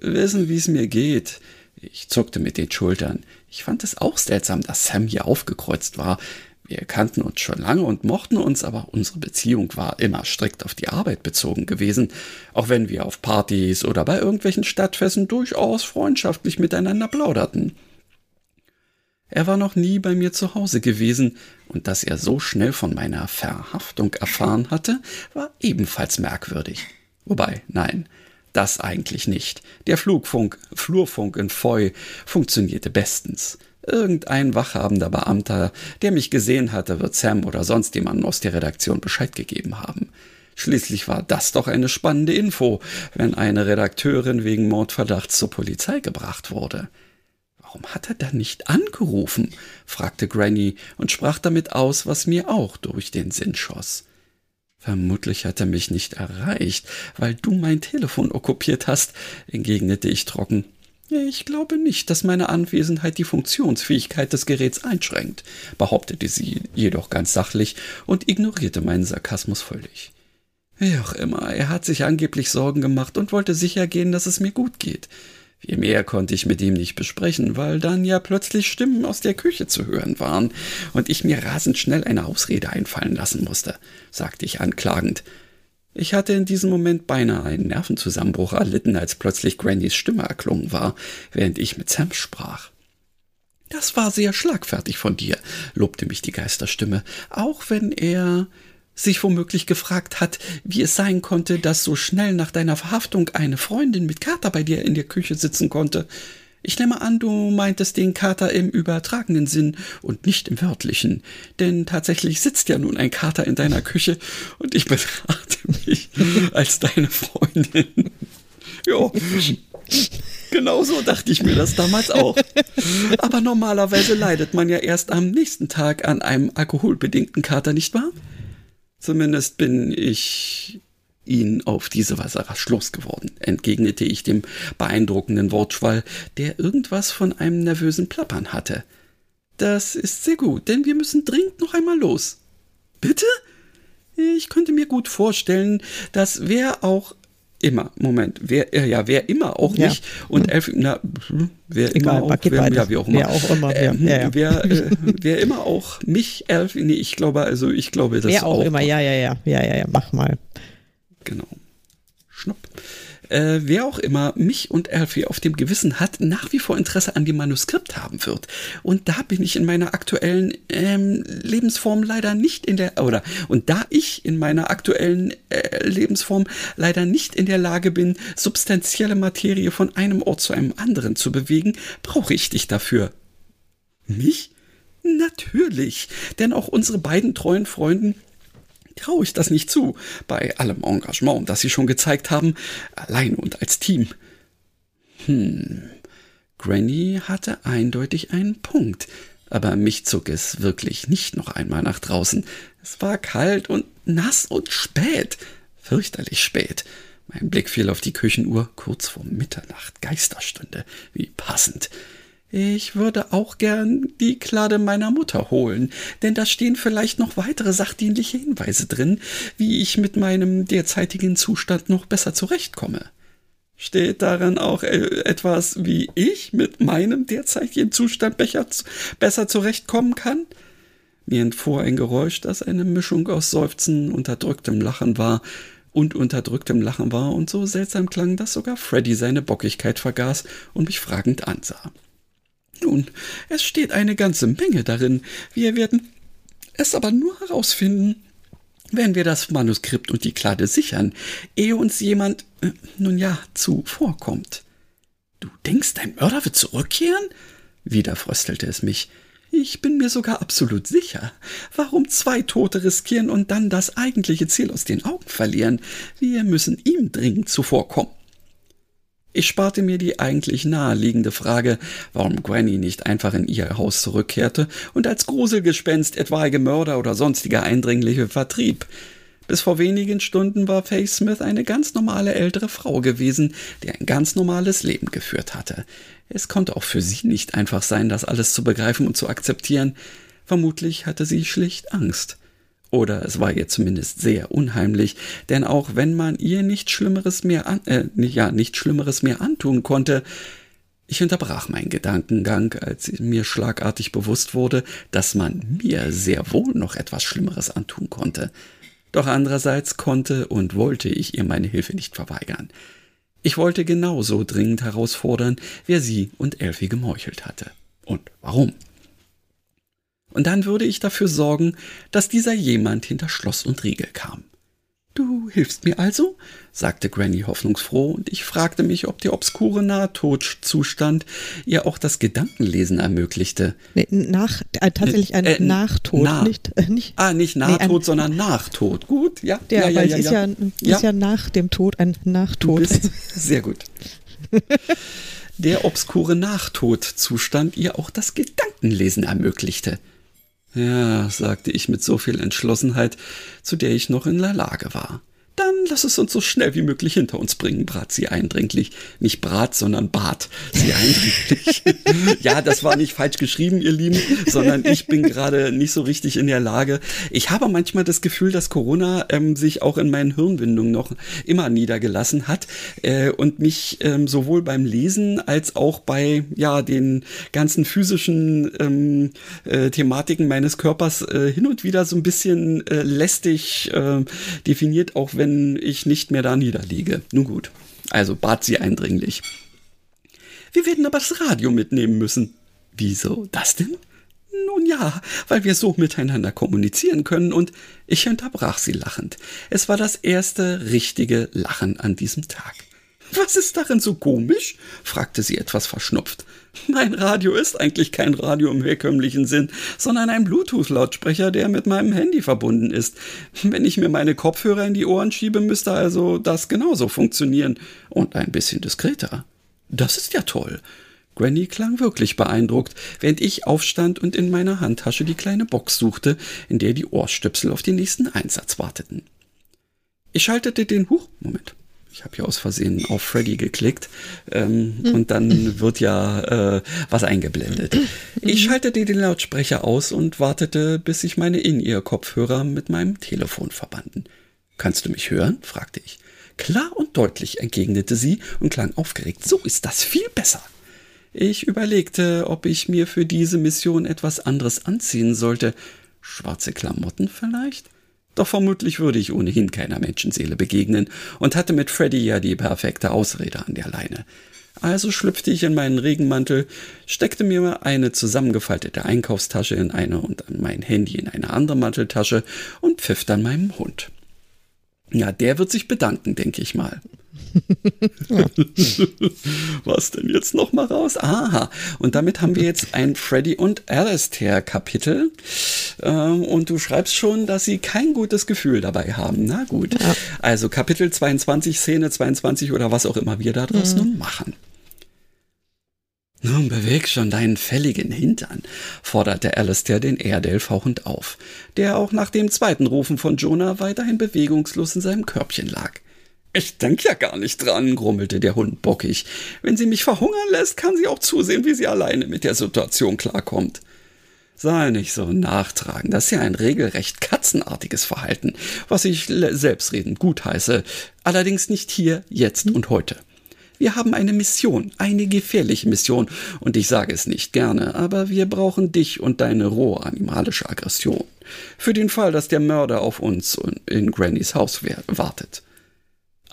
Wissen, wie es mir geht. Ich zuckte mit den Schultern. Ich fand es auch seltsam, dass Sam hier aufgekreuzt war. Wir kannten uns schon lange und mochten uns, aber unsere Beziehung war immer strikt auf die Arbeit bezogen gewesen, auch wenn wir auf Partys oder bei irgendwelchen Stadtfesten durchaus freundschaftlich miteinander plauderten. Er war noch nie bei mir zu Hause gewesen, und dass er so schnell von meiner Verhaftung erfahren hatte, war ebenfalls merkwürdig. Wobei, nein, das eigentlich nicht. Der Flugfunk, Flurfunk in Foy funktionierte bestens. Irgendein wachhabender Beamter, der mich gesehen hatte, wird Sam oder sonst jemandem aus der Redaktion Bescheid gegeben haben. Schließlich war das doch eine spannende Info, wenn eine Redakteurin wegen Mordverdachts zur Polizei gebracht wurde. Warum hat er dann nicht angerufen? fragte Granny und sprach damit aus, was mir auch durch den Sinn schoss. Vermutlich hat er mich nicht erreicht, weil du mein Telefon okkupiert hast, entgegnete ich trocken. Ich glaube nicht, dass meine Anwesenheit die Funktionsfähigkeit des Geräts einschränkt, behauptete sie jedoch ganz sachlich und ignorierte meinen Sarkasmus völlig. Wie auch immer, er hat sich angeblich Sorgen gemacht und wollte sicher gehen, dass es mir gut geht. Viel mehr konnte ich mit ihm nicht besprechen, weil dann ja plötzlich Stimmen aus der Küche zu hören waren und ich mir rasend schnell eine Ausrede einfallen lassen musste, sagte ich anklagend. Ich hatte in diesem Moment beinahe einen Nervenzusammenbruch erlitten, als plötzlich Grandys Stimme erklungen war, während ich mit Sam sprach. Das war sehr schlagfertig von dir, lobte mich die Geisterstimme, auch wenn er sich womöglich gefragt hat, wie es sein konnte, dass so schnell nach deiner Verhaftung eine Freundin mit Kater bei dir in der Küche sitzen konnte. Ich nehme an, du meintest den Kater im übertragenen Sinn und nicht im wörtlichen. Denn tatsächlich sitzt ja nun ein Kater in deiner Küche und ich betrachte mich als deine Freundin. ja. Genau so dachte ich mir das damals auch. Aber normalerweise leidet man ja erst am nächsten Tag an einem alkoholbedingten Kater, nicht wahr? Zumindest bin ich ihn auf diese Weise rasch losgeworden, entgegnete ich dem beeindruckenden Wortschwall, der irgendwas von einem nervösen Plappern hatte. Das ist sehr gut, denn wir müssen dringend noch einmal los. Bitte? Ich könnte mir gut vorstellen, dass wer auch immer, Moment, wer, äh, ja, wer immer auch ja. nicht und elf, na, wer Egal, immer auch, wer, ja, wie auch immer, wer auch immer, ähm, ja, ja. Wer, äh, wer immer auch mich, elf, nee, ich glaube, also ich glaube, das wer auch, auch immer, ja, ja, ja, ja, ja, ja, mach mal. Genau. Schnupp. Äh, wer auch immer mich und Alfie auf dem Gewissen hat, nach wie vor Interesse an dem Manuskript haben wird. Und da bin ich in meiner aktuellen ähm, Lebensform leider nicht in der, oder, und da ich in meiner aktuellen äh, Lebensform leider nicht in der Lage bin, substanzielle Materie von einem Ort zu einem anderen zu bewegen, brauche ich dich dafür. Mich? Natürlich, denn auch unsere beiden treuen Freunden traue ich das nicht zu, bei allem Engagement, das sie schon gezeigt haben, allein und als Team. Hm, Granny hatte eindeutig einen Punkt, aber mich zog es wirklich nicht noch einmal nach draußen. Es war kalt und nass und spät, fürchterlich spät. Mein Blick fiel auf die Küchenuhr kurz vor Mitternacht, Geisterstunde, wie passend. Ich würde auch gern die Klade meiner Mutter holen, denn da stehen vielleicht noch weitere sachdienliche Hinweise drin, wie ich mit meinem derzeitigen Zustand noch besser zurechtkomme. Steht darin auch äh, etwas, wie ich mit meinem derzeitigen Zustand besser zurechtkommen kann? Mir entfuhr ein Geräusch, das eine Mischung aus Seufzen, unterdrücktem Lachen war und unterdrücktem Lachen war und so seltsam klang, dass sogar Freddy seine Bockigkeit vergaß und mich fragend ansah. Nun, es steht eine ganze Menge darin. Wir werden es aber nur herausfinden, wenn wir das Manuskript und die Klade sichern, ehe uns jemand, äh, nun ja, zuvorkommt. Du denkst, dein Mörder wird zurückkehren? Wieder fröstelte es mich. Ich bin mir sogar absolut sicher. Warum zwei Tote riskieren und dann das eigentliche Ziel aus den Augen verlieren? Wir müssen ihm dringend zuvorkommen. Ich sparte mir die eigentlich naheliegende Frage, warum Granny nicht einfach in ihr Haus zurückkehrte und als Gruselgespenst etwaige Mörder oder sonstige Eindringliche vertrieb. Bis vor wenigen Stunden war Faye Smith eine ganz normale ältere Frau gewesen, die ein ganz normales Leben geführt hatte. Es konnte auch für sie nicht einfach sein, das alles zu begreifen und zu akzeptieren. Vermutlich hatte sie schlicht Angst. Oder es war ihr zumindest sehr unheimlich, denn auch wenn man ihr nichts Schlimmeres mehr an, äh, ja, nichts Schlimmeres mehr antun konnte, Ich unterbrach meinen Gedankengang, als mir schlagartig bewusst wurde, dass man mir sehr wohl noch etwas Schlimmeres antun konnte. Doch andererseits konnte und wollte ich ihr meine Hilfe nicht verweigern. Ich wollte genauso dringend herausfordern, wer sie und Elfie gemeuchelt hatte. Und warum? Und dann würde ich dafür sorgen, dass dieser jemand hinter Schloss und Riegel kam. Du hilfst mir also? sagte Granny hoffnungsfroh, und ich fragte mich, ob der obskure Nahtodzustand ihr auch das Gedankenlesen ermöglichte. Nee, nach, äh, tatsächlich ein äh, Nachtod, nah, nicht, äh, nicht. Ah, nicht Nahtod, nee, sondern Nachtod. Gut, ja. Der, ja, ja, ja, ist, ja, ist ja nach dem Tod ein Nachtod. sehr gut. der obskure Nachtodzustand ihr auch das Gedankenlesen ermöglichte. Ja, sagte ich mit so viel Entschlossenheit, zu der ich noch in der Lage war. Dann lass es uns so schnell wie möglich hinter uns bringen, brat sie eindringlich. Nicht brat, sondern bat sie eindringlich. ja, das war nicht falsch geschrieben, ihr Lieben, sondern ich bin gerade nicht so richtig in der Lage. Ich habe manchmal das Gefühl, dass Corona ähm, sich auch in meinen Hirnwindungen noch immer niedergelassen hat äh, und mich ähm, sowohl beim Lesen als auch bei ja den ganzen physischen ähm, äh, Thematiken meines Körpers äh, hin und wieder so ein bisschen äh, lästig äh, definiert, auch wenn wenn ich nicht mehr da niederliege. Nun gut. Also bat sie eindringlich. Wir werden aber das Radio mitnehmen müssen. Wieso das denn? Nun ja, weil wir so miteinander kommunizieren können und ich unterbrach sie lachend. Es war das erste richtige Lachen an diesem Tag. Was ist darin so komisch? fragte sie etwas verschnupft. Mein Radio ist eigentlich kein Radio im herkömmlichen Sinn, sondern ein Bluetooth-Lautsprecher, der mit meinem Handy verbunden ist. Wenn ich mir meine Kopfhörer in die Ohren schiebe, müsste also das genauso funktionieren. Und ein bisschen diskreter. Das ist ja toll. Granny klang wirklich beeindruckt, während ich aufstand und in meiner Handtasche die kleine Box suchte, in der die Ohrstöpsel auf den nächsten Einsatz warteten. Ich schaltete den Huch, Moment ich habe hier aus Versehen auf Freddy geklickt ähm, mhm. und dann wird ja äh, was eingeblendet. Ich schaltete den Lautsprecher aus und wartete, bis sich meine In-Ear-Kopfhörer mit meinem Telefon verbanden. Kannst du mich hören? fragte ich. Klar und deutlich, entgegnete sie und klang aufgeregt. So ist das viel besser. Ich überlegte, ob ich mir für diese Mission etwas anderes anziehen sollte. Schwarze Klamotten vielleicht? Doch vermutlich würde ich ohnehin keiner Menschenseele begegnen und hatte mit Freddy ja die perfekte Ausrede an der Leine. Also schlüpfte ich in meinen Regenmantel, steckte mir eine zusammengefaltete Einkaufstasche in eine und mein Handy in eine andere Manteltasche und pfiff dann meinem Hund. Ja, der wird sich bedanken, denke ich mal. Was denn jetzt noch mal raus? Aha. Und damit haben wir jetzt ein Freddy und Alastair Kapitel. Ähm, und du schreibst schon, dass sie kein gutes Gefühl dabei haben. Na gut. Ja. Also Kapitel 22, Szene 22 oder was auch immer wir da draus mhm. nun machen. Nun beweg schon deinen fälligen Hintern, forderte Alistair den Airedale fauchend auf, der auch nach dem zweiten Rufen von Jonah weiterhin bewegungslos in seinem Körbchen lag. Ich denk ja gar nicht dran, grummelte der Hund bockig. Wenn sie mich verhungern lässt, kann sie auch zusehen, wie sie alleine mit der Situation klarkommt. Sei nicht so nachtragend, das ist ja ein regelrecht katzenartiges Verhalten, was ich selbstredend gutheiße, allerdings nicht hier, jetzt und heute. Wir haben eine Mission, eine gefährliche Mission, und ich sage es nicht gerne, aber wir brauchen dich und deine rohe animalische Aggression. Für den Fall, dass der Mörder auf uns in Grannys Haus wartet.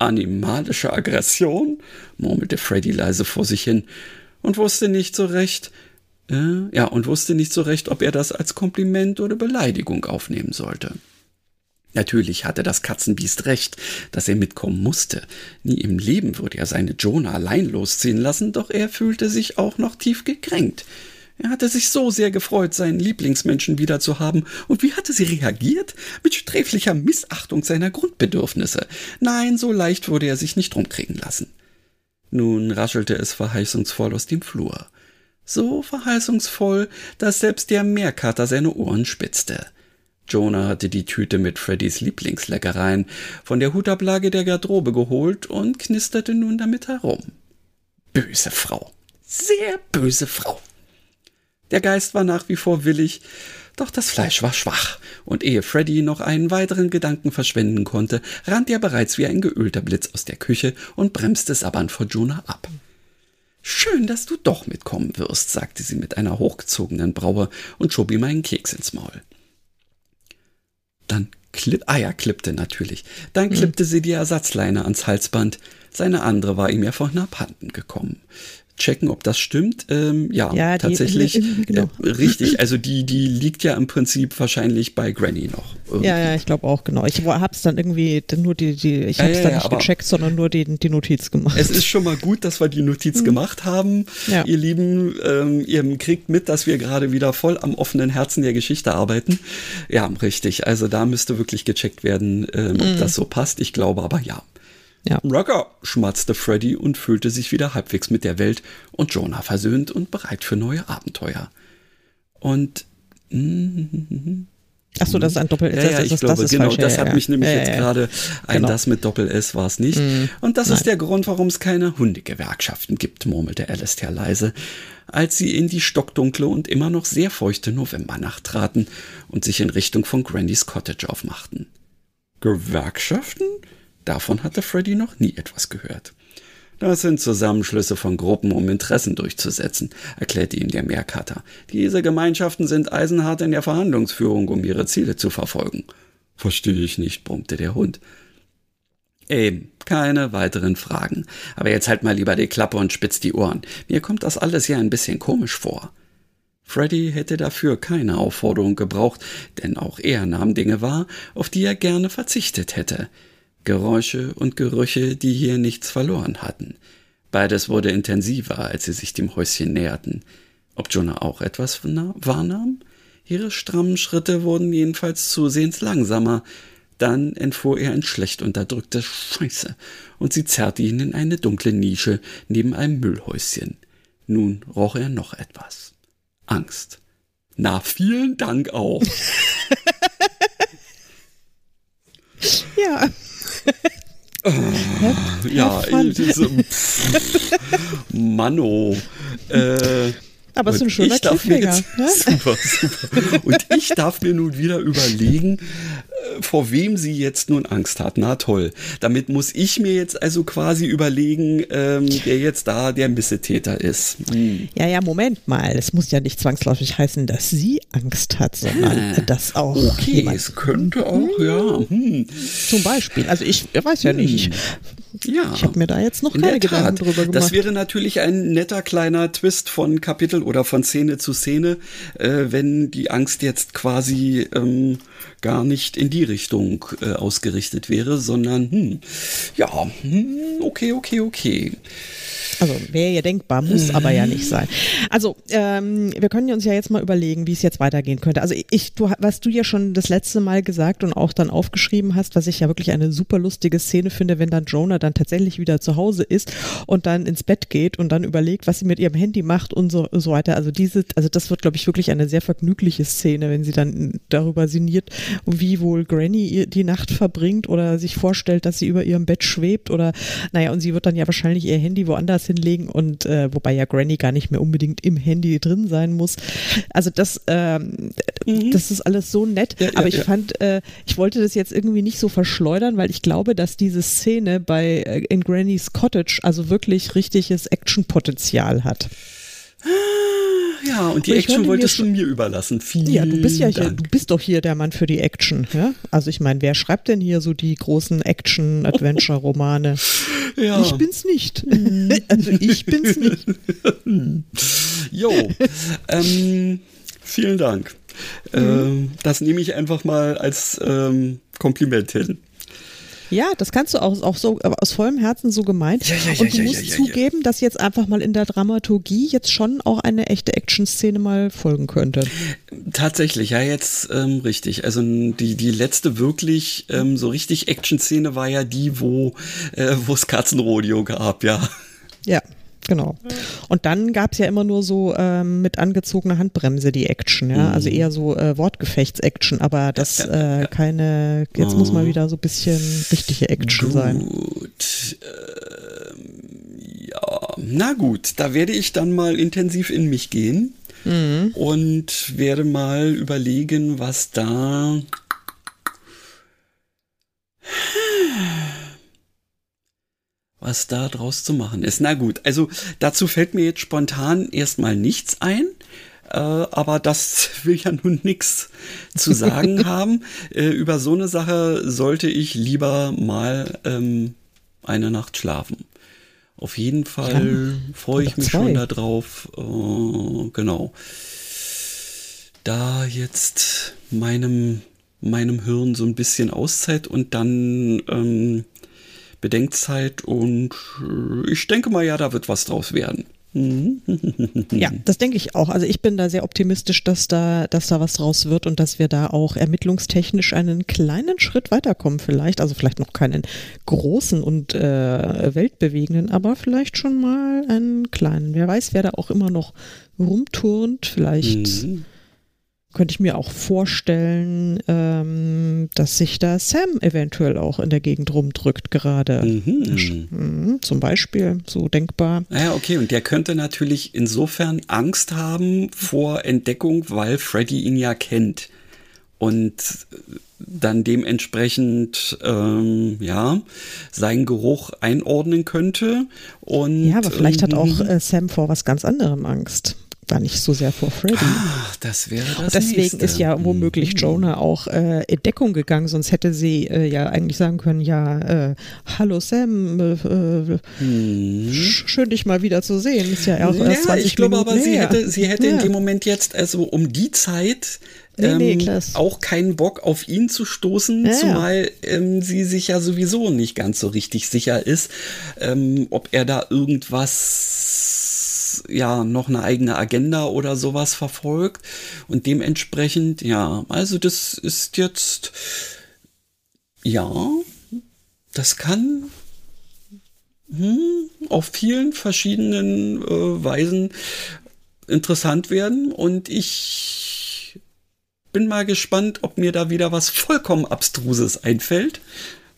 Animalische Aggression? murmelte Freddy leise vor sich hin und wusste nicht so recht, äh, ja, und wusste nicht so recht, ob er das als Kompliment oder Beleidigung aufnehmen sollte. Natürlich hatte das Katzenbiest recht, dass er mitkommen musste. Nie im Leben würde er seine Jonah allein losziehen lassen, doch er fühlte sich auch noch tief gekränkt. Er hatte sich so sehr gefreut, seinen Lieblingsmenschen wieder zu haben. Und wie hatte sie reagiert? Mit sträflicher Missachtung seiner Grundbedürfnisse. Nein, so leicht wurde er sich nicht rumkriegen lassen. Nun raschelte es verheißungsvoll aus dem Flur. So verheißungsvoll, dass selbst der Meerkater seine Ohren spitzte. Jonah hatte die Tüte mit Freddys Lieblingsleckereien von der Hutablage der Garderobe geholt und knisterte nun damit herum. Böse Frau. Sehr böse Frau. Der Geist war nach wie vor willig, doch das Fleisch war schwach, und ehe Freddy noch einen weiteren Gedanken verschwenden konnte, rannte er bereits wie ein geölter Blitz aus der Küche und bremste sabbernd vor Jonah ab. Schön, dass du doch mitkommen wirst, sagte sie mit einer hochgezogenen Braue und schob ihm einen Keks ins Maul. Dann klipp, ah ja, klippte natürlich. Dann hm. klippte sie die Ersatzleine ans Halsband. Seine andere war ihm ja vorhin abhanden gekommen checken, ob das stimmt. Ähm, ja, ja die, tatsächlich. Die, genau. äh, richtig, also die, die liegt ja im Prinzip wahrscheinlich bei Granny noch. Irgendwie. Ja, ja, ich glaube auch, genau. Ich habe es dann irgendwie nur die, die ich habe es ja, dann ja, nicht gecheckt, sondern nur die, die Notiz gemacht. Es ist schon mal gut, dass wir die Notiz hm. gemacht haben. Ja. Ihr Lieben, ähm, ihr kriegt mit, dass wir gerade wieder voll am offenen Herzen der Geschichte arbeiten. Ja, richtig. Also da müsste wirklich gecheckt werden, ähm, ob hm. das so passt. Ich glaube aber ja. Ja. Rocker, schmatzte Freddy und fühlte sich wieder halbwegs mit der Welt und Jonah versöhnt und bereit für neue Abenteuer. Und Ach so, das ist ein Doppel-S. Ja, ja, ich das, glaube, das genau, falsch, das ja, hat ja. mich nämlich ja, jetzt gerade, ein genau. das mit Doppel-S war es nicht. Mm, und das nein. ist der Grund, warum es keine Hundegewerkschaften gibt, murmelte Alistair leise, als sie in die stockdunkle und immer noch sehr feuchte Novembernacht traten und sich in Richtung von Grandys Cottage aufmachten. Gewerkschaften? Davon hatte Freddy noch nie etwas gehört. Das sind Zusammenschlüsse von Gruppen, um Interessen durchzusetzen, erklärte ihm der Meerkater. Diese Gemeinschaften sind eisenhart in der Verhandlungsführung, um ihre Ziele zu verfolgen. Verstehe ich nicht, brummte der Hund. Eben, keine weiteren Fragen. Aber jetzt halt mal lieber die Klappe und spitz die Ohren. Mir kommt das alles ja ein bisschen komisch vor. Freddy hätte dafür keine Aufforderung gebraucht, denn auch er nahm Dinge wahr, auf die er gerne verzichtet hätte. Geräusche und Gerüche, die hier nichts verloren hatten. Beides wurde intensiver, als sie sich dem Häuschen näherten. Ob Jonah auch etwas wahrnahm? Ihre strammen Schritte wurden jedenfalls zusehends langsamer. Dann entfuhr er ein schlecht unterdrücktes Scheiße, und sie zerrte ihn in eine dunkle Nische neben einem Müllhäuschen. Nun roch er noch etwas. Angst. Na, vielen Dank auch. ja. Ja, Manno. Äh, aber so ein schöner Cliffhanger. Super, super. Und ich darf mir nun wieder überlegen, vor wem sie jetzt nun Angst hat. Na toll. Damit muss ich mir jetzt also quasi überlegen, ähm, wer jetzt da der Missetäter ist. Hm. Ja, ja, Moment mal. Es muss ja nicht zwangsläufig heißen, dass sie Angst hat, sondern ah, dass auch. Okay, jemand, es könnte auch, hm. ja. Hm. Zum Beispiel. Also ich weiß ja nicht. Hm. Ja. Ich habe mir da jetzt noch keine Gedanken drüber gemacht. Das wäre natürlich ein netter kleiner Twist von Kapitel oder von Szene zu Szene, äh, wenn die Angst jetzt quasi ähm, gar nicht in die Richtung äh, ausgerichtet wäre, sondern hm, ja, hm, okay, okay, okay. Also wäre ja denkbar, muss mhm. aber ja nicht sein. Also ähm, wir können uns ja jetzt mal überlegen, wie es jetzt weitergehen könnte. Also ich, du, was du ja schon das letzte Mal gesagt und auch dann aufgeschrieben hast, was ich ja wirklich eine super lustige Szene finde, wenn dann Jonah dann tatsächlich wieder zu Hause ist und dann ins Bett geht und dann überlegt, was sie mit ihrem Handy macht und so, so weiter. Also diese, also das wird, glaube ich, wirklich eine sehr vergnügliche Szene, wenn sie dann darüber sinniert, wie wohl Granny die Nacht verbringt oder sich vorstellt, dass sie über ihrem Bett schwebt oder naja, und sie wird dann ja wahrscheinlich ihr Handy woanders hinlegen und äh, wobei ja Granny gar nicht mehr unbedingt im Handy drin sein muss. Also das, ähm, mhm. das ist alles so nett. Ja, aber ja, ich ja. fand, äh, ich wollte das jetzt irgendwie nicht so verschleudern, weil ich glaube, dass diese Szene bei äh, in Grannys Cottage also wirklich richtiges Actionpotenzial hat. Ja, und die und Action wolltest du mir überlassen. Vielen ja, du bist ja hier, du bist doch hier der Mann für die Action. Ja? Also ich meine, wer schreibt denn hier so die großen Action-Adventure-Romane? ja. Ich bin's nicht. also ich bin's nicht. jo, ähm, vielen Dank. Mhm. Ähm, das nehme ich einfach mal als ähm, Kompliment hin. Ja, das kannst du auch, auch so aus vollem Herzen so gemeint. Ja, ja, ja, und du musst zugeben, dass jetzt einfach mal in der Dramaturgie jetzt schon auch eine echte Action-Szene mal folgen könnte. Tatsächlich, ja, jetzt ähm, richtig. Also die, die letzte wirklich ähm, so richtig Action-Szene war ja die, wo äh, es Katzenrodeo gab, ja. Ja, Genau. Und dann gab es ja immer nur so ähm, mit angezogener Handbremse die Action, ja. Mhm. Also eher so äh, Wortgefechts-Action, aber das ja, ja, äh, keine, jetzt oh. muss mal wieder so ein bisschen richtige Action gut. sein. Gut. Ähm, ja, na gut, da werde ich dann mal intensiv in mich gehen mhm. und werde mal überlegen, was da was da draus zu machen ist. Na gut, also dazu fällt mir jetzt spontan erstmal nichts ein. Äh, aber das will ja nun nichts zu sagen haben. Äh, über so eine Sache sollte ich lieber mal ähm, eine Nacht schlafen. Auf jeden Fall ja, freue ich mich zwei. schon darauf. Äh, genau. Da jetzt meinem, meinem Hirn so ein bisschen Auszeit und dann ähm, Bedenkzeit und äh, ich denke mal, ja, da wird was draus werden. Ja, das denke ich auch. Also ich bin da sehr optimistisch, dass da, dass da was draus wird und dass wir da auch ermittlungstechnisch einen kleinen Schritt weiterkommen vielleicht. Also vielleicht noch keinen großen und äh, weltbewegenden, aber vielleicht schon mal einen kleinen. Wer weiß, wer da auch immer noch rumturnt. Vielleicht mhm könnte ich mir auch vorstellen, ähm, dass sich da Sam eventuell auch in der Gegend rumdrückt gerade. Mhm. Mhm, zum Beispiel, so denkbar. Ja, okay, und der könnte natürlich insofern Angst haben vor Entdeckung, weil Freddy ihn ja kennt. Und dann dementsprechend ähm, ja seinen Geruch einordnen könnte und ja aber vielleicht hat auch äh, Sam vor was ganz anderem Angst gar nicht so sehr vor Freddy. Ach, das wäre das Deswegen nächste. ist ja womöglich mhm. Jonah auch äh, in Deckung gegangen, sonst hätte sie äh, ja eigentlich sagen können, ja, äh, hallo Sam, äh, mhm. schön dich mal wieder zu sehen. Ist ja auch ja, erst 20 ich glaube Minuten aber, sie hätte, sie hätte ja. in dem Moment jetzt, also um die Zeit Nee, nee, ähm, auch keinen Bock auf ihn zu stoßen, ja, zumal ähm, sie sich ja sowieso nicht ganz so richtig sicher ist, ähm, ob er da irgendwas ja noch eine eigene Agenda oder sowas verfolgt. Und dementsprechend, ja, also das ist jetzt, ja, das kann hm, auf vielen verschiedenen äh, Weisen interessant werden. Und ich bin mal gespannt, ob mir da wieder was vollkommen Abstruses einfällt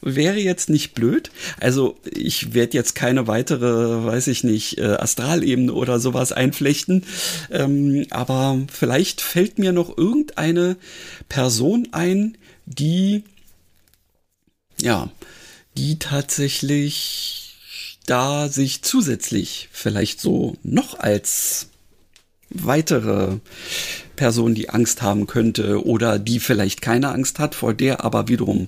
wäre jetzt nicht blöd. Also ich werde jetzt keine weitere, weiß ich nicht, äh, Astralebene oder sowas einflechten. Ähm, aber vielleicht fällt mir noch irgendeine Person ein, die, ja, die tatsächlich da sich zusätzlich vielleicht so noch als weitere Person, die Angst haben könnte oder die vielleicht keine Angst hat, vor der aber wiederum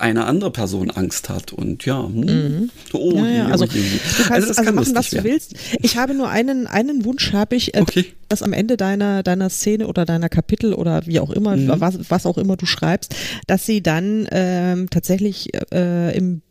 eine andere Person Angst hat und ja, hm. mhm. oh, ja, ja. also, du kannst also, das also machen, was du willst. Ich habe nur einen, einen Wunsch habe ich, äh, okay. dass am Ende deiner, deiner Szene oder deiner Kapitel oder wie auch immer, mhm. was, was auch immer du schreibst, dass sie dann ähm, tatsächlich äh, im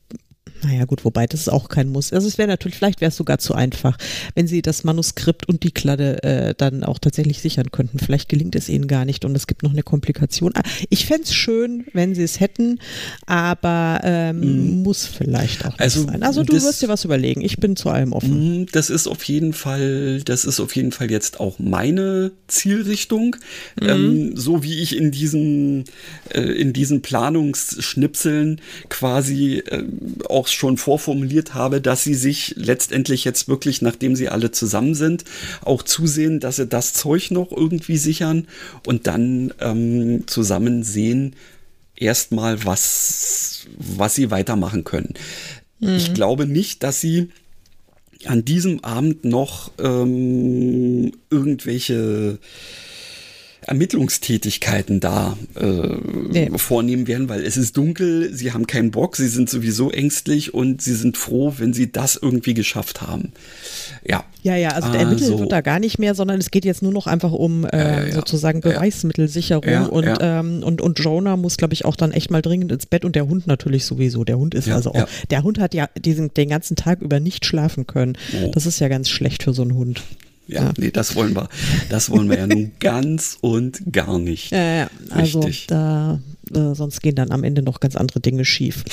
naja, gut, wobei das ist auch kein Muss. Also es wäre natürlich, vielleicht wäre es sogar zu einfach, wenn sie das Manuskript und die Kladde äh, dann auch tatsächlich sichern könnten. Vielleicht gelingt es ihnen gar nicht und es gibt noch eine Komplikation. Ah, ich fände es schön, wenn sie es hätten, aber ähm, mm. muss vielleicht auch nicht also, sein. Also du das, wirst dir was überlegen. Ich bin zu allem offen. Mhm, das ist auf jeden Fall, das ist auf jeden Fall jetzt auch meine Zielrichtung. Mhm. Ähm, so wie ich in diesen, äh, in diesen Planungsschnipseln quasi äh, auch schon vorformuliert habe, dass sie sich letztendlich jetzt wirklich, nachdem sie alle zusammen sind, auch zusehen, dass sie das Zeug noch irgendwie sichern und dann ähm, zusammen sehen, erstmal, was, was sie weitermachen können. Mhm. Ich glaube nicht, dass sie an diesem Abend noch ähm, irgendwelche Ermittlungstätigkeiten da äh, nee. vornehmen werden, weil es ist dunkel, sie haben keinen Bock, sie sind sowieso ängstlich und sie sind froh, wenn sie das irgendwie geschafft haben. Ja. Ja, ja, also der Ermittelt also, wird da gar nicht mehr, sondern es geht jetzt nur noch einfach um äh, ja, ja, sozusagen Beweismittelsicherung ja, und, Ähm, und und Jonah muss, glaube ich, auch dann echt mal dringend ins Bett und der Hund natürlich sowieso. Der Hund ist also auch, der Hund hat ja diesen den ganzen Tag über nicht schlafen können. Oh. Das ist ja ganz schlecht für so einen Hund. Ja, ja, nee, das wollen wir. Das wollen wir ja nun ganz und gar nicht. Ja, ja. also Richtig. da, äh, sonst gehen dann am Ende noch ganz andere Dinge schief.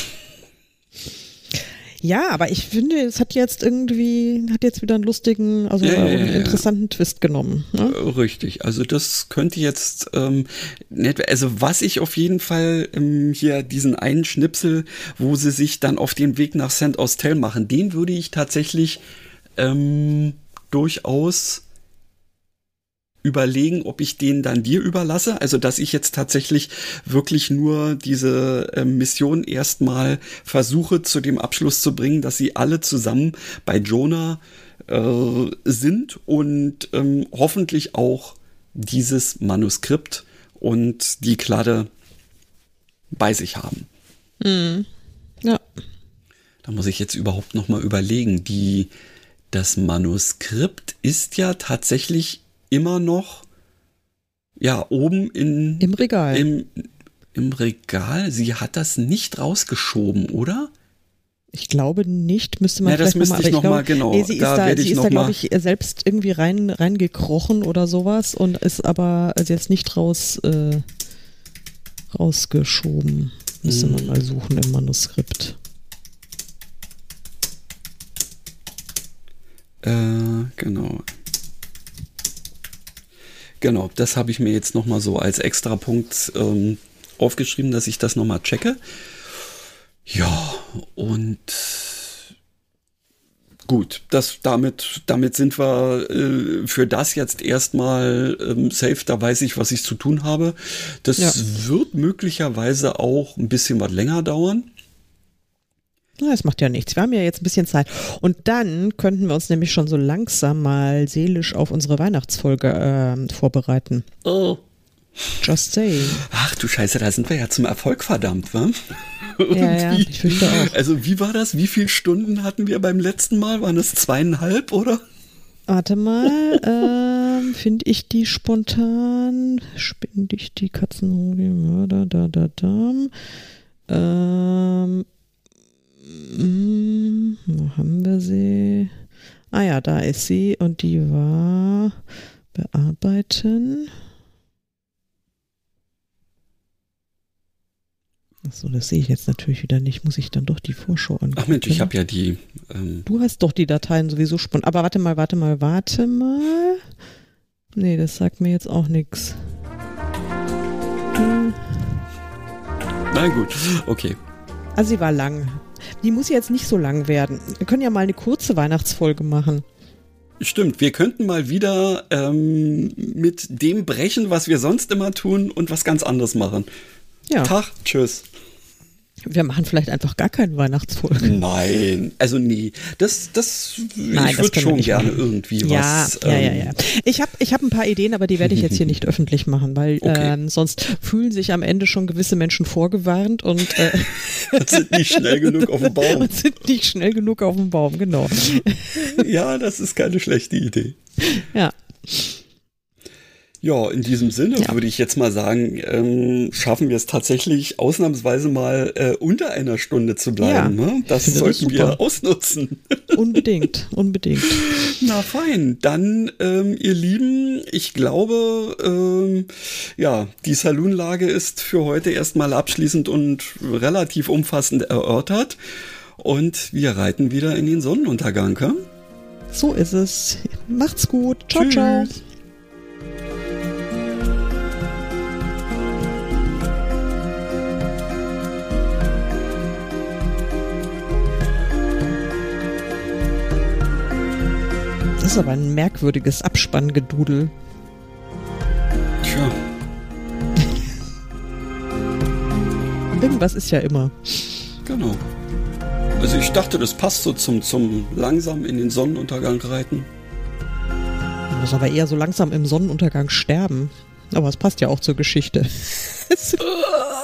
Ja, aber ich finde, es hat jetzt irgendwie, hat jetzt wieder einen lustigen, also ja, ja, einen interessanten Twist genommen. Ne? Äh, richtig, also das könnte jetzt, ähm, nicht, also was ich auf jeden Fall ähm, hier diesen einen Schnipsel, wo sie sich dann auf den Weg nach St. Austell machen, den würde ich tatsächlich ähm, durchaus überlegen, ob ich den dann dir überlasse. Also, dass ich jetzt tatsächlich wirklich nur diese äh, Mission erstmal versuche zu dem Abschluss zu bringen, dass sie alle zusammen bei Jonah äh, sind und ähm, hoffentlich auch dieses Manuskript und die Kladde bei sich haben. Mhm. Ja. Da muss ich jetzt überhaupt noch mal überlegen. Die, das Manuskript ist ja tatsächlich immer noch ja oben in im Regal. Im, im Regal. Sie hat das nicht rausgeschoben, oder? Ich glaube nicht, müsste man ja, das müsste ich nochmal, genau. Nee, sie da ist da, sie ist da glaube ich, selbst irgendwie rein, reingekrochen oder sowas und ist aber also jetzt nicht raus, äh, rausgeschoben. Müsste hm. man mal suchen im Manuskript. Äh, genau. Genau, das habe ich mir jetzt nochmal so als extra Punkt ähm, aufgeschrieben, dass ich das nochmal checke. Ja, und gut, das, damit, damit sind wir äh, für das jetzt erstmal ähm, safe. Da weiß ich, was ich zu tun habe. Das ja. wird möglicherweise auch ein bisschen was länger dauern. Na, das macht ja nichts. Wir haben ja jetzt ein bisschen Zeit. Und dann könnten wir uns nämlich schon so langsam mal seelisch auf unsere Weihnachtsfolge äh, vorbereiten. Oh. Just say. Ach du Scheiße, da sind wir ja zum Erfolg verdammt, wa? ja, ja, ich fürchte auch. Also wie war das? Wie viele Stunden hatten wir beim letzten Mal? Waren es zweieinhalb, oder? Warte mal, ähm, finde ich die spontan? Spinde ich die Katzenrudi Mörder, da, da, da. Ähm, hm, wo haben wir sie? Ah ja, da ist sie und die war bearbeiten. Achso, das sehe ich jetzt natürlich wieder nicht. Muss ich dann doch die Vorschau angucken? Ach Mensch, ich habe ja die. Ähm du hast doch die Dateien sowieso spontan. Aber warte mal, warte mal, warte mal. Nee, das sagt mir jetzt auch nichts. Na gut, okay. Also sie war lang. Die muss jetzt nicht so lang werden. Wir können ja mal eine kurze Weihnachtsfolge machen. Stimmt, wir könnten mal wieder ähm, mit dem brechen, was wir sonst immer tun und was ganz anderes machen. Ja. Tag, tschüss. Wir machen vielleicht einfach gar keine Weihnachtsfolge. Nein, also nie. Das, das, Nein, ich würde schon gerne machen. irgendwie ja, was. Ja, ähm, ja, ja. Ich habe ich hab ein paar Ideen, aber die werde ich jetzt hier nicht öffentlich machen, weil okay. ähm, sonst fühlen sich am Ende schon gewisse Menschen vorgewarnt und äh, sind nicht schnell genug auf dem Baum. Und sind nicht schnell genug auf dem Baum, genau. ja, das ist keine schlechte Idee. Ja. Ja, in diesem Sinne ja. würde ich jetzt mal sagen, ähm, schaffen wir es tatsächlich ausnahmsweise mal äh, unter einer Stunde zu bleiben. Ja, ne? Das sollten das wir ausnutzen. Unbedingt, unbedingt. Na fein, dann ähm, ihr Lieben, ich glaube, ähm, ja, die Saloonlage ist für heute erstmal abschließend und relativ umfassend erörtert. Und wir reiten wieder in den Sonnenuntergang. Ja? So ist es. Macht's gut. Ciao, Tschüss. ciao. Das ist aber ein merkwürdiges Abspanngedudel. Tja. Irgendwas ist ja immer. Genau. Also ich dachte, das passt so zum, zum langsam in den Sonnenuntergang reiten. Muss aber eher so langsam im Sonnenuntergang sterben. Aber es passt ja auch zur Geschichte.